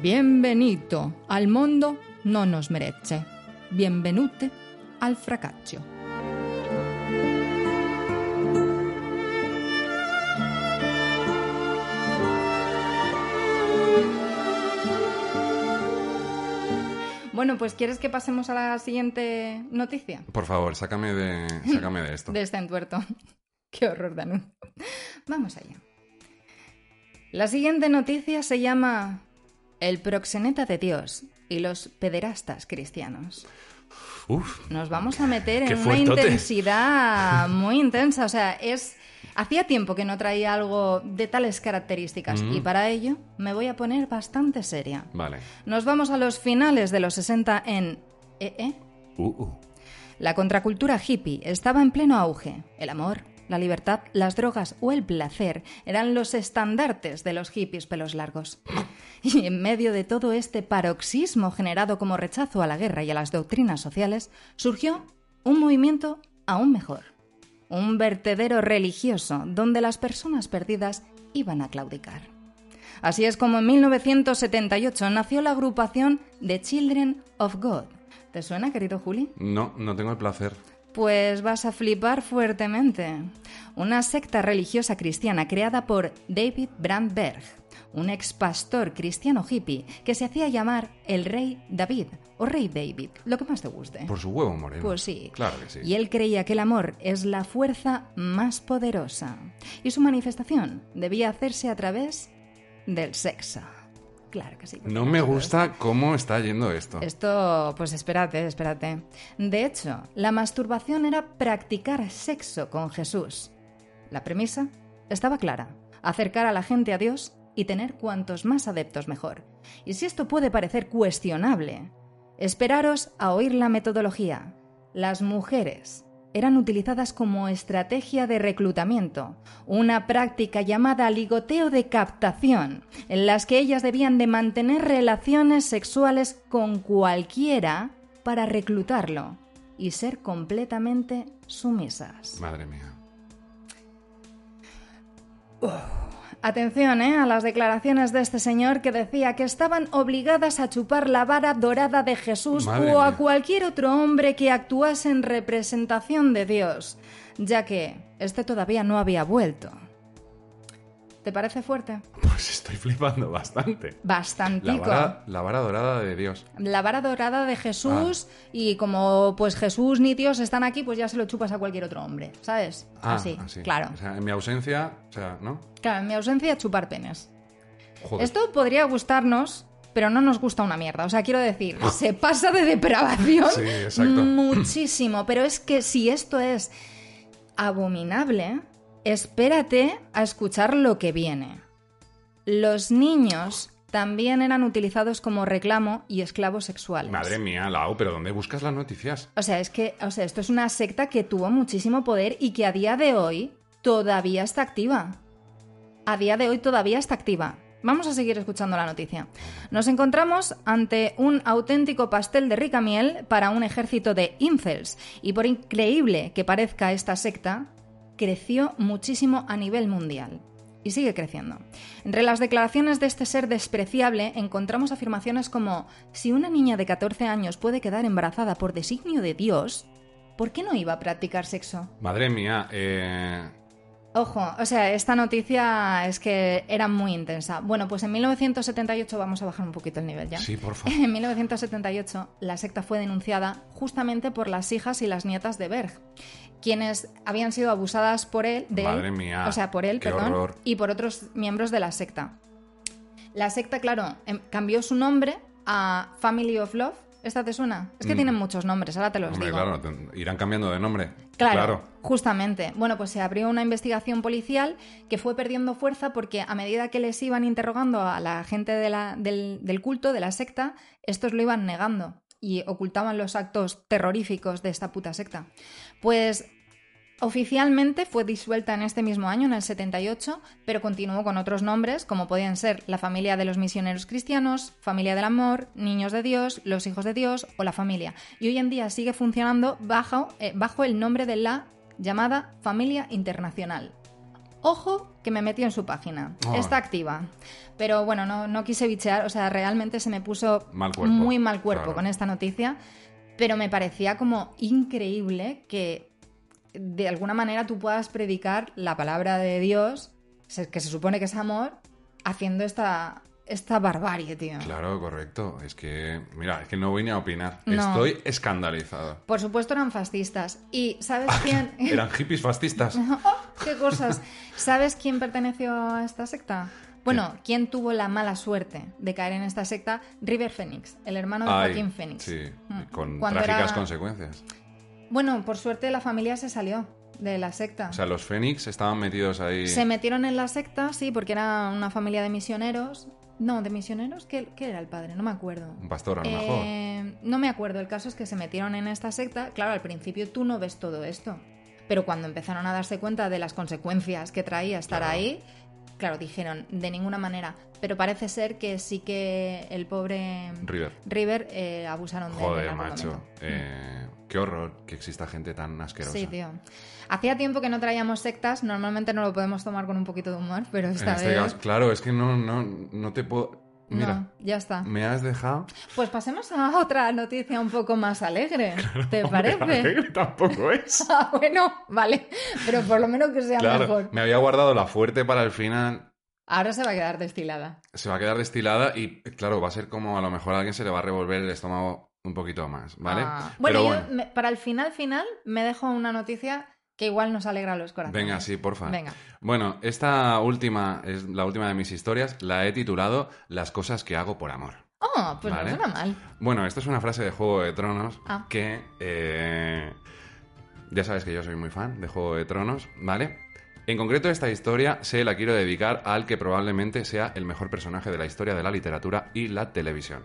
Bienvenido al mondo no nos merece. Bienvenute al fracaccio. Bueno, pues ¿quieres que pasemos a la siguiente noticia? Por favor, sácame de, sácame de esto. De este entuerto. Qué horror anuncio. Vamos allá. La siguiente noticia se llama El proxeneta de Dios y los pederastas cristianos. Uf, Nos vamos a meter en una intensidad muy intensa. O sea, es. Hacía tiempo que no traía algo de tales características Mm. y para ello me voy a poner bastante seria. vale. Nos vamos a los finales de los 60 en. ¿Eh, eh? Uh, uh. La contracultura hippie estaba en pleno auge. El amor, la libertad, las drogas o el placer eran los estandartes de los hippies pelos largos. Y en medio de todo este paroxismo generado como rechazo a la guerra y a las doctrinas sociales, surgió un movimiento aún mejor. Un vertedero religioso donde las personas perdidas iban a claudicar. Así es como en 1978 nació la agrupación The Children of God. ¿Te suena, querido Juli? No, no tengo el placer. Pues vas a flipar fuertemente. Una secta religiosa cristiana creada por David Brandberg, un ex pastor cristiano hippie que se hacía llamar el Rey David o Rey David, lo que más te guste. Por su huevo moreno. Pues sí. Claro que sí. Y él creía que el amor es la fuerza más poderosa. Y su manifestación debía hacerse a través del sexo. Claro que sí. No me gusta cómo está yendo esto. Esto, pues espérate, espérate. De hecho, la masturbación era practicar sexo con Jesús. La premisa estaba clara. Acercar a la gente a Dios y tener cuantos más adeptos mejor. Y si esto puede parecer cuestionable, esperaros a oír la metodología. Las mujeres eran utilizadas como estrategia de reclutamiento, una práctica llamada ligoteo de captación, en las que ellas debían de mantener relaciones sexuales con cualquiera para reclutarlo y ser completamente sumisas. Madre mía. Atención ¿eh? a las declaraciones de este señor que decía que estaban obligadas a chupar la vara dorada de Jesús Madre o a mía. cualquier otro hombre que actuase en representación de Dios, ya que este todavía no había vuelto. ¿Te parece fuerte? Pues estoy flipando bastante. La Bastantico. vara, la vara dorada de Dios. La vara dorada de Jesús Ah. y como pues Jesús ni Dios están aquí, pues ya se lo chupas a cualquier otro hombre, ¿sabes? Ah, así, así. claro. O sea, en mi ausencia, o sea, ¿no? Claro, en mi ausencia chupar penes. Joder. Esto podría gustarnos, pero no nos gusta una mierda. O sea, quiero decir, se pasa de depravación Sí, muchísimo. Pero es que si esto es abominable, espérate a escuchar lo que viene. Los niños también eran utilizados como reclamo y esclavos sexuales. Madre mía, Lau, pero ¿dónde buscas las noticias? O sea, es que, o sea, esto es una secta que tuvo muchísimo poder y que a día de hoy todavía está activa. A día de hoy todavía está activa. Vamos a seguir escuchando la noticia. Nos encontramos ante un auténtico pastel de rica miel para un ejército de incels. Y por increíble que parezca esta secta, creció muchísimo a nivel mundial. Y sigue creciendo. Entre las declaraciones de este ser despreciable encontramos afirmaciones como, si una niña de 14 años puede quedar embarazada por designio de Dios, ¿por qué no iba a practicar sexo? Madre mía, eh, Ojo, o sea, esta noticia es que era muy intensa. Bueno, pues en 1978, vamos a bajar un poquito el nivel ya. sí, por favor. En 1978, la secta fue denunciada justamente por las hijas y las nietas de Berg, quienes habían sido abusadas por él, de él, Madre mía, o sea, por él, perdón, horror. y por otros miembros de la secta. La secta, claro, em- cambió su nombre a Family of Love. ¿Esta te suena? Es que Mm. tienen muchos nombres, ahora te los Hombre, digo. claro, te- irán cambiando de nombre. Claro, justamente. Bueno, pues se abrió una investigación policial que fue perdiendo fuerza porque a medida que les iban interrogando a la gente de la- del, del culto, de la secta, estos lo iban negando y ocultaban los actos terroríficos de esta puta secta. Pues Oficialmente fue disuelta en este mismo año, en el 78, pero continuó con otros nombres, como podían ser la familia de los misioneros cristianos, familia del amor, niños de Dios, los hijos de Dios o la familia. Y hoy en día sigue funcionando bajo, eh, bajo el nombre de la llamada Familia Internacional. Ojo que me metí en su página. Ah. Está activa. Pero bueno, no, no quise bichear, o sea, realmente se me puso Mal cuerpo, muy mal cuerpo claro. con esta noticia, pero me parecía como increíble que de alguna manera tú puedas predicar la palabra de Dios, que se supone que es amor, haciendo esta, esta barbarie, tío. Claro, correcto. Es que, mira, es que no voy ni a opinar. No. Estoy escandalizado. Por supuesto eran fascistas. ¿Y sabes quién? Eran hippies fascistas. ¡Oh, ¡Qué cosas! ¿Sabes quién perteneció a esta secta? Bueno, ¿quién tuvo la mala suerte de caer en esta secta? River Phoenix, el hermano de Ay, Joaquín Phoenix. Sí, Mm. con Cuando trágicas era- consecuencias. Bueno, por suerte la familia se salió de la secta. O sea, los Fénix estaban metidos ahí. Se metieron en la secta, sí, porque era una familia de misioneros. No, de misioneros, ¿qué, qué era el padre? No me acuerdo. Un pastor, a lo mejor. Eh, no me acuerdo, el caso es que se metieron en esta secta. Claro, al principio tú no ves todo esto, pero cuando empezaron a darse cuenta de las consecuencias que traía estar Claro. ahí, claro, dijeron, de ninguna manera. Pero parece ser que sí que el pobre River. River eh, abusaron de él. en Joder, macho. Eh, qué horror que exista gente tan asquerosa. Sí, tío. Hacía tiempo que no traíamos sectas, normalmente no lo podemos tomar con un poquito de humor, pero En esta este vez... caso, claro, es que no, no, no te puedo. Mira, No, ya está. me has dejado. Pues pasemos a otra noticia un poco más alegre. ¿Te parece? alegre tampoco es. Ah, bueno, vale. Pero por lo menos que sea Claro, mejor. me había guardado la fuerte para el final. Ahora se va a quedar destilada. Se va a quedar destilada y, claro, va a ser como a lo mejor a alguien se le va a revolver el estómago un poquito más, ¿vale? Ah. Bueno, yo bueno, me- para el final final me dejo una noticia que igual nos alegra los corazones. venga, sí, porfa. Venga. Bueno, esta última es la última de mis historias. La he titulado Las cosas que hago por amor. Oh, pues Vale. no suena mal. Bueno, esto es una frase de Juego de Tronos Ah. que eh, ya sabes que yo soy muy fan de Juego de Tronos, ¿vale? En concreto esta historia se la quiero dedicar al que probablemente sea el mejor personaje de la historia de la literatura y la televisión,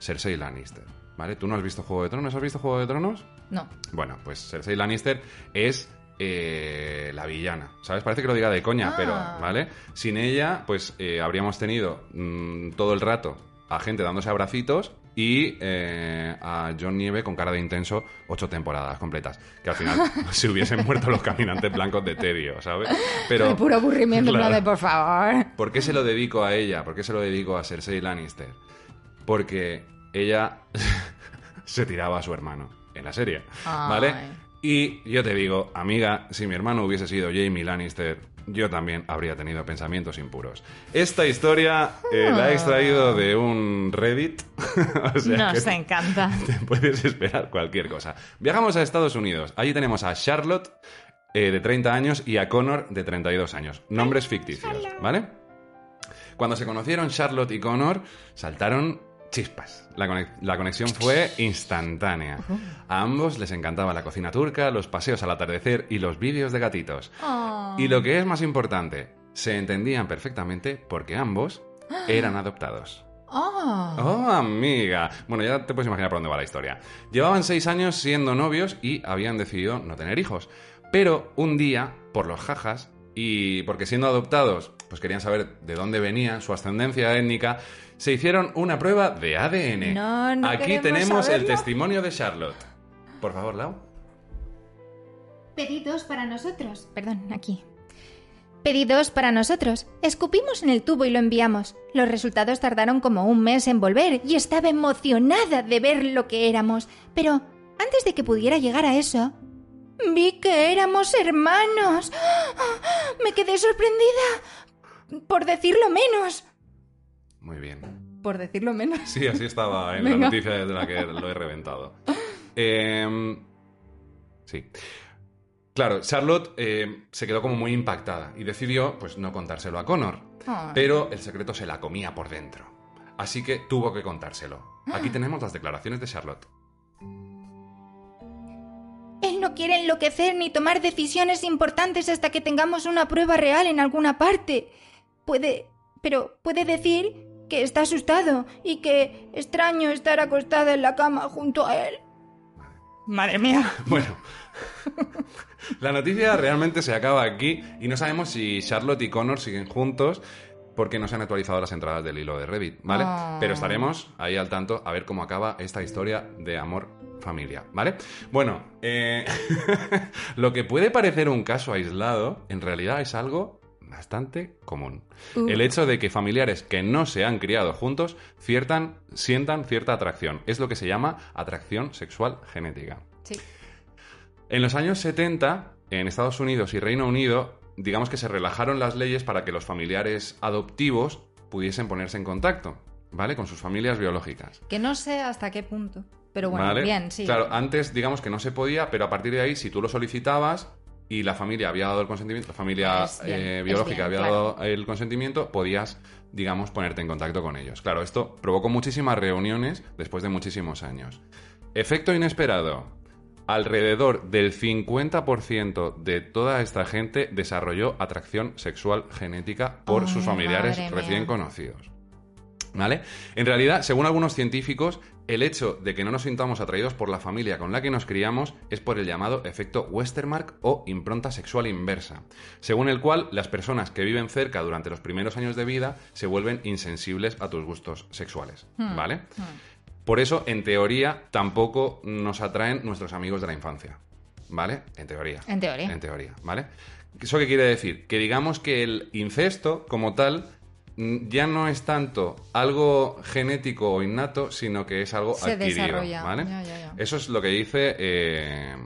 Cersei Lannister, ¿vale? ¿Tú no has visto Juego de Tronos? ¿Has visto Juego de Tronos? No. Bueno, pues Cersei Lannister es eh, la villana, ¿sabes? Parece que lo diga de coña, Ah. pero, ¿vale? Sin ella, pues eh, habríamos tenido mm, todo el rato a gente dándose abracitos y eh, a John Nieve con cara de intenso ocho temporadas completas. Que al final se hubiesen muerto los caminantes blancos de tedio, ¿sabes? Pero, De puro aburrimiento, Claro. de por favor. ¿Por qué se lo dedico a ella? ¿Por qué se lo dedico a Cersei Lannister? Porque ella se tiraba a su hermano en la serie, ¿vale? Ay. Y yo te digo, amiga, si mi hermano hubiese sido Jamie Lannister, yo también habría tenido pensamientos impuros. Esta historia eh, la he extraído de un Reddit. o sea Nos que encanta. te puedes esperar cualquier cosa. Viajamos a Estados Unidos. Allí tenemos a Charlotte, eh, de 30 años, y a Connor, de 32 años. Nombres ficticios, ¿vale? Cuando se conocieron Charlotte y Connor, saltaron chispas. La, conex- la conexión fue instantánea. A ambos les encantaba la cocina turca, los paseos al atardecer y los vídeos de gatitos. Oh. Y lo que es más importante, se entendían perfectamente porque ambos eran adoptados. Oh. Oh, amiga. Bueno, ya te puedes imaginar por dónde va la historia. Llevaban seis años siendo novios y habían decidido no tener hijos. Pero un día, por los jajas, y porque siendo adoptados, pues querían saber de dónde venía su ascendencia étnica, se hicieron una prueba de ADN. No, no Aquí tenemos el testimonio de Charlotte. Por favor, Lau. Pedidos para nosotros. Perdón, aquí. Pedidos para nosotros. Escupimos en el tubo y lo enviamos. Los resultados tardaron como un mes en volver y estaba emocionada de ver lo que éramos. Pero antes de que pudiera llegar a eso, vi que éramos hermanos. Me quedé sorprendida. Por decirlo menos. Muy bien. Por decirlo menos. Sí, así estaba en Venga. la noticia de la que lo he reventado. Em, sí. Claro, Charlotte eh, se quedó como muy impactada y decidió, pues, no contárselo a Connor. Ay. Pero el secreto se la comía por dentro. Así que tuvo que contárselo. Aquí tenemos las declaraciones de Charlotte. Él no quiere enloquecer ni tomar decisiones importantes hasta que tengamos una prueba real en alguna parte. Puede... pero puede decir que está asustado y que extraño estar acostada en la cama junto a él. Madre mía. Bueno, la noticia realmente se acaba aquí y no sabemos si Charlotte y Connor siguen juntos porque no se han actualizado las entradas del hilo de Reddit, ¿vale? Ah. Pero estaremos ahí al tanto a ver cómo acaba esta historia de amor familia, ¿vale? Bueno, eh, lo que puede parecer un caso aislado, en realidad es algo bastante común. Uh. El hecho de que familiares que no se han criado juntos ciertan, sientan cierta atracción. Es lo que se llama atracción sexual genética. Sí. En los años 70, en Estados Unidos y Reino Unido, digamos que se relajaron las leyes para que los familiares adoptivos pudiesen ponerse en contacto, ¿vale? Con sus familias biológicas. Que no sé hasta qué punto. Pero bueno, ¿vale? bien, sí. Claro, antes digamos que no se podía, pero a partir de ahí, si tú lo solicitabas y la familia había dado el consentimiento, la familia bien, eh, biológica bien, había claro. dado el consentimiento, podías, digamos, ponerte en contacto con ellos. Claro, esto provocó muchísimas reuniones después de muchísimos años. Efecto inesperado. Alrededor del 50% de toda esta gente desarrolló atracción sexual genética por sus familiares recién mía. conocidos. ¿Vale? En realidad, según algunos científicos, el hecho de que no nos sintamos atraídos por la familia con la que nos criamos es por el llamado efecto Westermark o impronta sexual inversa, según el cual las personas que viven cerca durante los primeros años de vida se vuelven insensibles a tus gustos sexuales, ¿vale? Por eso, en teoría, tampoco nos atraen nuestros amigos de la infancia, ¿vale? En teoría. En teoría. En teoría, ¿vale? ¿Eso qué quiere decir? Que digamos que el incesto, como tal, ya no es tanto algo genético o innato, sino que es algo Se adquirido, desarrolla. ¿vale? Ya, ya, ya. Eso es lo que dice eh,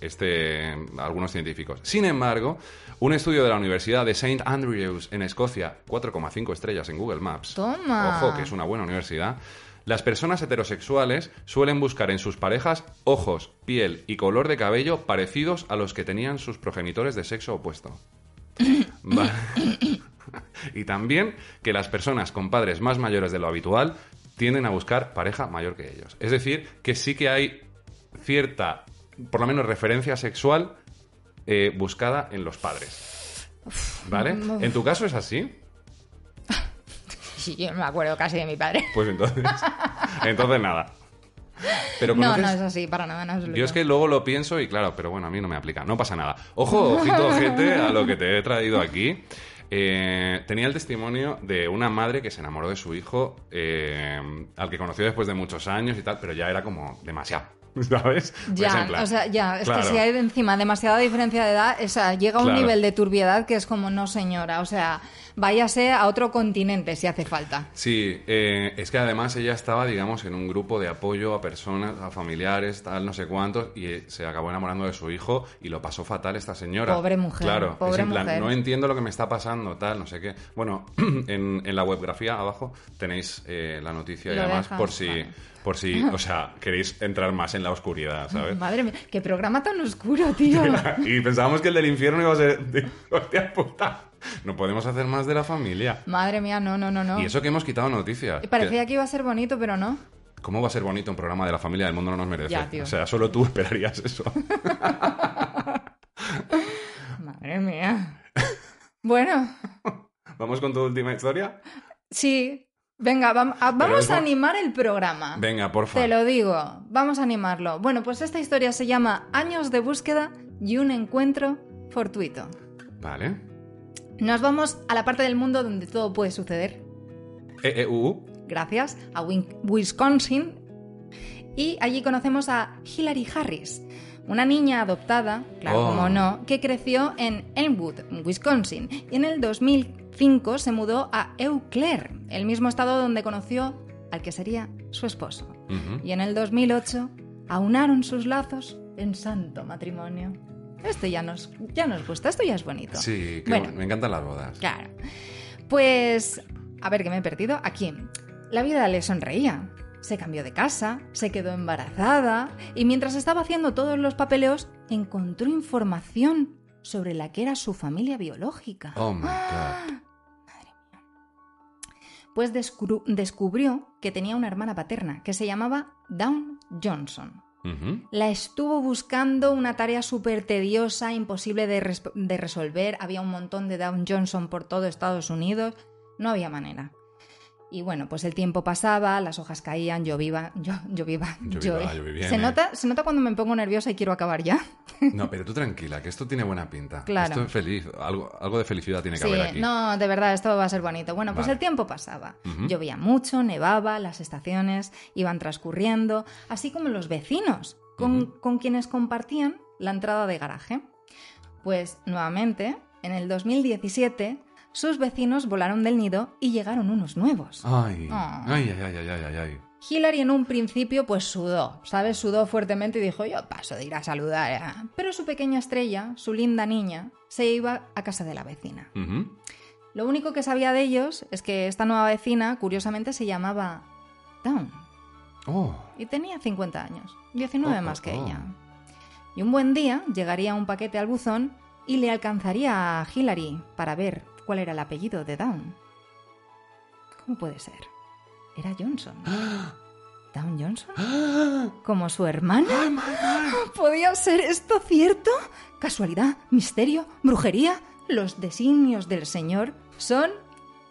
este, algunos científicos. Sin embargo, un estudio de la Universidad de St. Andrews en Escocia, 4,5 estrellas en Google Maps, Toma. ojo que es una buena universidad, las personas heterosexuales suelen buscar en sus parejas ojos, piel y color de cabello parecidos a los que tenían sus progenitores de sexo opuesto. Va- y también que las personas con padres más mayores de lo habitual tienden a buscar pareja mayor que ellos. Es decir, que sí que hay cierta, por lo menos referencia sexual eh, buscada en los padres. ¿Vale? ¿En tu caso es así? Sí, yo me acuerdo casi de mi padre. Pues entonces. entonces nada. Pero No, conoces- no es así, para nada, en absoluto. Yo es que luego lo pienso y claro, pero bueno, a mí no me aplica, no pasa nada. Ojo, ojito, ojete a lo que te he traído aquí. Eh, tenía el testimonio de una madre que se enamoró de su hijo, eh, al que conoció después de muchos años y tal, pero ya era como demasiado, ¿sabes? Pues Ya, plan, o sea, ya, es claro. que si hay encima demasiada diferencia de edad, o sea, llega a un Claro. nivel de turbiedad que es como, no señora, o sea, váyase a otro continente si hace falta. Sí, eh, es que además ella estaba, digamos, en un grupo de apoyo a personas, a familiares, tal, no sé cuántos, y eh, se acabó enamorando de su hijo y lo pasó fatal esta señora. Pobre mujer, Claro, pobre es en plan, mujer. no entiendo lo que me está pasando, tal, no sé qué. Bueno, en, en la webgrafía abajo tenéis eh, la noticia y Lo además por si, vale. por si, o sea, queréis entrar más en la oscuridad, ¿sabes? Madre mía, qué programa tan oscuro, tío. y pensábamos que el del infierno iba a ser hostia puta. No podemos hacer más de la familia. Madre mía, no, no, no, no. Y eso que hemos quitado noticias. Y parecía Que- que iba a ser bonito, pero no. ¿Cómo va a ser bonito un programa de la familia del mundo no nos merece? Ya, tío. O sea, solo tú esperarías eso. Madre mía. Bueno, ¿Vamos con tu última historia? sí. Venga, vam- a- vamos es a animar el programa. Venga, por Te favor. lo digo, vamos a animarlo. Bueno, pues esta historia se llama Años de búsqueda y un encuentro fortuito. Vale. Nos vamos a la parte del mundo donde todo puede suceder. E, e, u, u. Gracias a Wisconsin. Y allí conocemos a Hillary Harris, una niña adoptada, claro, Oh. como no, que creció en Elmwood, Wisconsin. Y en el 2005 se mudó a Eau Claire, el mismo estado donde conoció al que sería su esposo. Y en el 2008 aunaron sus lazos en santo matrimonio. Esto ya nos, ya nos gusta, esto ya es bonito. Sí, que Bueno. bueno, me encantan las bodas. Claro. Pues, a ver, ¿qué me he perdido? Aquí. La vida le sonreía. Se cambió de casa, se quedó embarazada y mientras estaba haciendo todos los papeleos, encontró información sobre la que era su familia biológica. Oh my god. Pues descubru- descubrió que tenía una hermana paterna que se llamaba Dawn Johnson. La estuvo buscando una tarea súper tediosa, imposible de, de resolver. Había un montón de Down Johnson por todo Estados Unidos. No había manera. Y bueno, pues el tiempo pasaba, las hojas caían, llovía, yo, llovía, Llovía, llovía, se eh. nota, se nota cuando me pongo nerviosa y quiero acabar ya. No, pero tú tranquila, que esto tiene buena pinta. Claro. Esto es feliz. Algo, algo de felicidad tiene que Sí, haber aquí. no, de verdad, esto va a ser bonito. Bueno, pues el tiempo pasaba. Llovía mucho, nevaba, las estaciones iban transcurriendo, así como los vecinos, con, con quienes compartían la entrada de garaje. Pues nuevamente, en el 2017, sus vecinos volaron del nido y llegaron unos nuevos. Ay. Ah. ay, ay, ay, ay, ay, ay. Hillary en un principio pues sudó, ¿sabes? Sudó fuertemente y dijo, yo paso de ir a saludar. eh". Pero su pequeña estrella, su linda niña, se iba a casa de la vecina. Lo único que sabía de ellos es que esta nueva vecina, curiosamente, se llamaba Dawn Oh. y tenía 50 años, 19 Oh, más oh, que oh. ella. Y un buen día llegaría un paquete al buzón y le alcanzaría a Hillary para ver cuál era el apellido de Dawn. ¿Cómo puede ser? Era Johnson. ¿Dawn Johnson? ¿Como su hermana? ¿Podía ser esto cierto? ¿Casualidad? ¿Misterio? ¿Brujería? Los designios del Señor son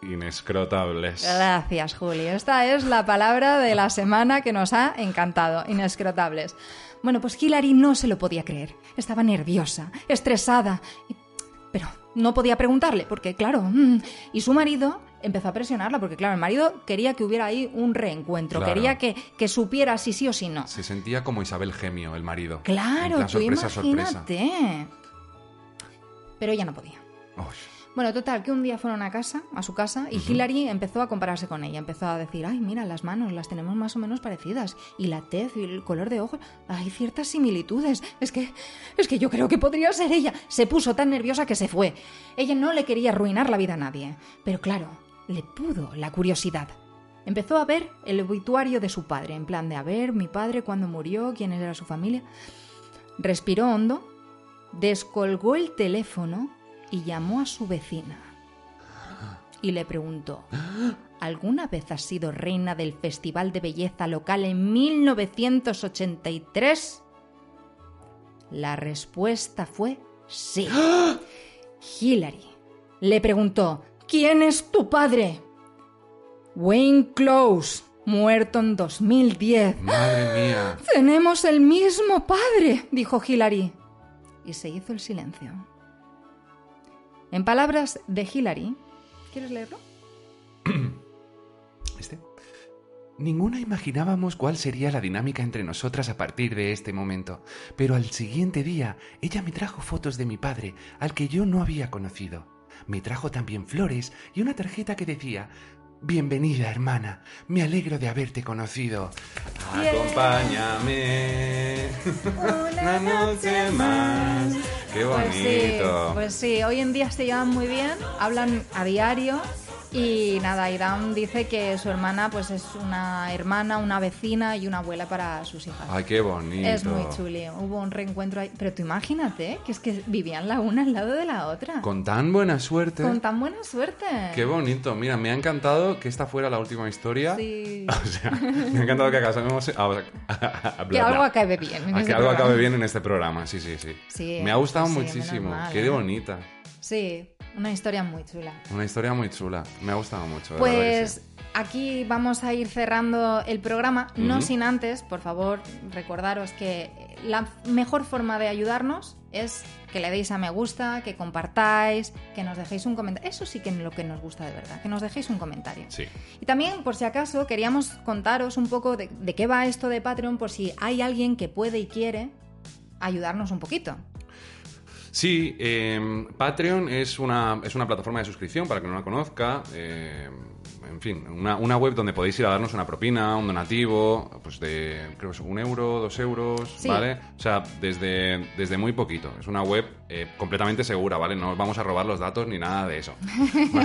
Inescrotables. Gracias, Juli. Esta es la palabra de la semana que nos ha encantado. Inescrotables. Bueno, pues Hillary no se lo podía creer. Estaba nerviosa, estresada. Pero no podía preguntarle, porque claro. mm, Y su marido empezó a presionarla, porque claro, el marido quería que hubiera ahí un reencuentro. Claro. Quería que, que supiera si sí o si no. Se sentía como Isabel Gemio, el marido. En Claro, plan, tú sorpresa, sorpresa. imagínate. Pero ella no podía. Uy. Bueno, total, que un día fueron a casa, a su casa, y Hillary empezó a compararse con ella. Empezó a decir, ay, mira, las manos las tenemos más o menos parecidas. Y la tez y el color de ojos, hay ciertas similitudes. Es que, es que yo creo que podría ser ella. Se puso tan nerviosa que se fue. Ella no le quería arruinar la vida a nadie. Pero claro, le pudo la curiosidad. Empezó a ver el obituario de su padre, en plan de, a ver, mi padre, cuándo murió, quién era su familia. Respiró hondo, descolgó el teléfono y llamó a su vecina. Y le preguntó, ¿alguna vez has sido reina del Festival de Belleza local en 1983? La respuesta fue sí. Hillary le preguntó, ¿quién es tu padre? Wayne Close, muerto en 2010. Madre mía. Tenemos el mismo padre, dijo Hillary. Y se hizo el silencio. En palabras de Hillary, ¿quieres leerlo? Este. Ninguna imaginábamos cuál sería la dinámica entre nosotras a partir de este momento, pero al siguiente día ella me trajo fotos de mi padre, al que yo no había conocido. Me trajo también flores y una tarjeta que decía Bienvenida, hermana. Me alegro de haberte conocido. Acompáñame. Una noche más. Qué Pues sí, bonito. pues sí, hoy en día se llevan muy bien, hablan a diario Y nada, y Dan dice que su hermana pues es una hermana, una vecina y una abuela para sus hijas. Ay, qué bonito. Es muy chuli. Hubo un reencuentro ahí. Pero tú imagínate que es que vivían la una al lado de la otra. Con tan buena suerte. Con tan buena suerte. Qué bonito. Mira, me ha encantado que esta fuera la última historia. Sí. O sea, me ha encantado que acabemos Que algo acabe bien. en A este que algo acabe bien en este programa, sí, sí, sí. Sí, me ha gustado sí, muchísimo. Qué ¿eh? bonita. Sí, una historia muy chula. Una historia muy chula. Me ha gustado mucho. de Pues sí. aquí vamos a ir cerrando el programa, no sin antes, por favor, recordaros que la mejor forma de ayudarnos es que le deis a me gusta, que compartáis, que nos dejéis un comentario. Eso sí que es lo que nos gusta de verdad, que nos dejéis un comentario. Sí. Y también, por si acaso, queríamos contaros un poco de, de qué va esto de Patreon, por si hay alguien que puede y quiere ayudarnos un poquito. Sí, eh, Patreon es una, es una plataforma de suscripción para que no la conozca. eh, en fin, una, una web donde podéis ir a darnos una propina, un donativo, pues de, creo que es un euro, dos euros, Sí. ¿vale? O sea, desde, desde muy poquito. Es una web eh, completamente segura, ¿vale? No os vamos a robar los datos ni nada de eso.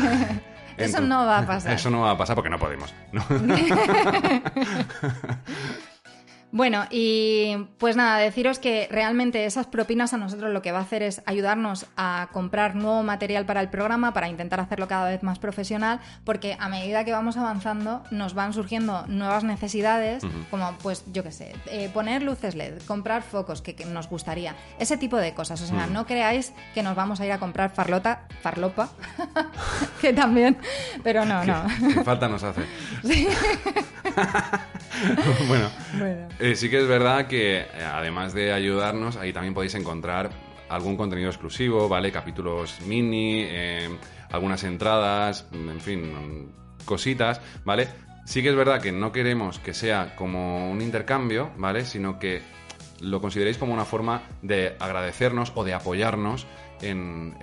Eso no va a pasar. Eso no va a pasar porque no podemos. ¿no? Bueno, y pues nada, deciros que realmente esas propinas a nosotros lo que va a hacer es ayudarnos a comprar nuevo material para el programa, para intentar hacerlo cada vez más profesional, porque a medida que vamos avanzando nos van surgiendo nuevas necesidades, como pues yo qué sé, eh, poner luces LED, comprar focos que, que nos gustaría, ese tipo de cosas. O sea, no creáis que nos vamos a ir a comprar farlota, farlopa, que también, pero no, no. Qué falta nos hace. bueno, Bueno. Eh, sí que es verdad que eh, además de ayudarnos, ahí también podéis encontrar algún contenido exclusivo, ¿vale? Capítulos mini, eh, algunas entradas, en fin, mm, cositas, ¿vale? Sí que es verdad que no queremos que sea como un intercambio, ¿vale? Sino que lo consideréis como una forma de agradecernos o de apoyarnos en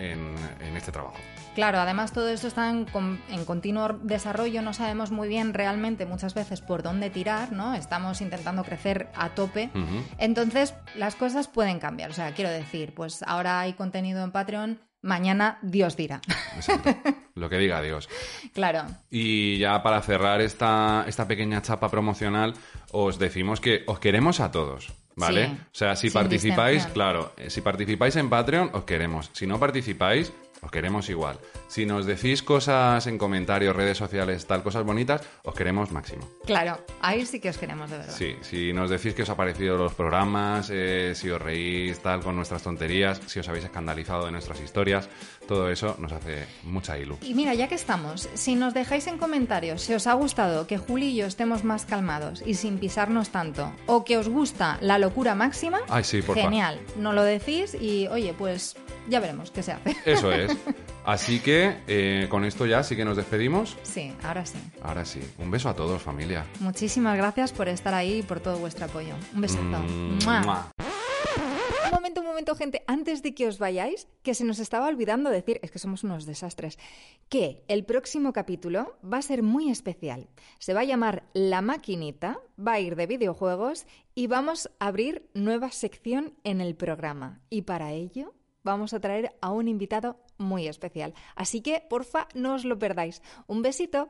este trabajo. Claro, además todo esto está en, con- en continuo desarrollo, no sabemos muy bien realmente muchas veces por dónde tirar, ¿no? Estamos intentando crecer a tope. Entonces, las cosas pueden cambiar. O sea, quiero decir, pues ahora hay contenido en Patreon, mañana Dios dirá. Exacto. Lo que diga Dios. claro. Y ya para cerrar esta, esta pequeña chapa promocional, os decimos que os queremos a todos, ¿vale? Sí, o sea, si participáis, claro, eh, si participáis en Patreon, os queremos. Si no participáis, os queremos igual. Si nos decís cosas en comentarios, redes sociales, tal, cosas bonitas, os queremos máximo. Claro, ahí sí que os queremos de verdad. Sí, si nos decís que os ha parecido los programas, eh, si os reís tal con nuestras tonterías, si os habéis escandalizado de nuestras historias, todo eso nos hace mucha ilu. Y mira, ya que estamos, si nos dejáis en comentarios si os ha gustado que Juli y yo estemos más calmados y sin pisarnos tanto, o que os gusta la locura máxima, Ay, sí, porfa. genial, nos lo decís y oye, pues ya veremos qué se hace. Eso es. Así que eh, con esto ya sí que nos despedimos. Sí, ahora sí. Ahora sí, un beso a todos, familia. Muchísimas gracias por estar ahí y por todo vuestro apoyo. Un besazo. Mm, momento, un momento, gente. Antes de que os vayáis, que se nos estaba olvidando decir, es que somos unos desastres, que el próximo capítulo va a ser muy especial. Se va a llamar La Maquinita, va a ir de videojuegos y vamos a abrir nueva sección en el programa. Y para ello vamos a traer a un invitado muy especial. Así que, porfa, no os lo perdáis. Un besito.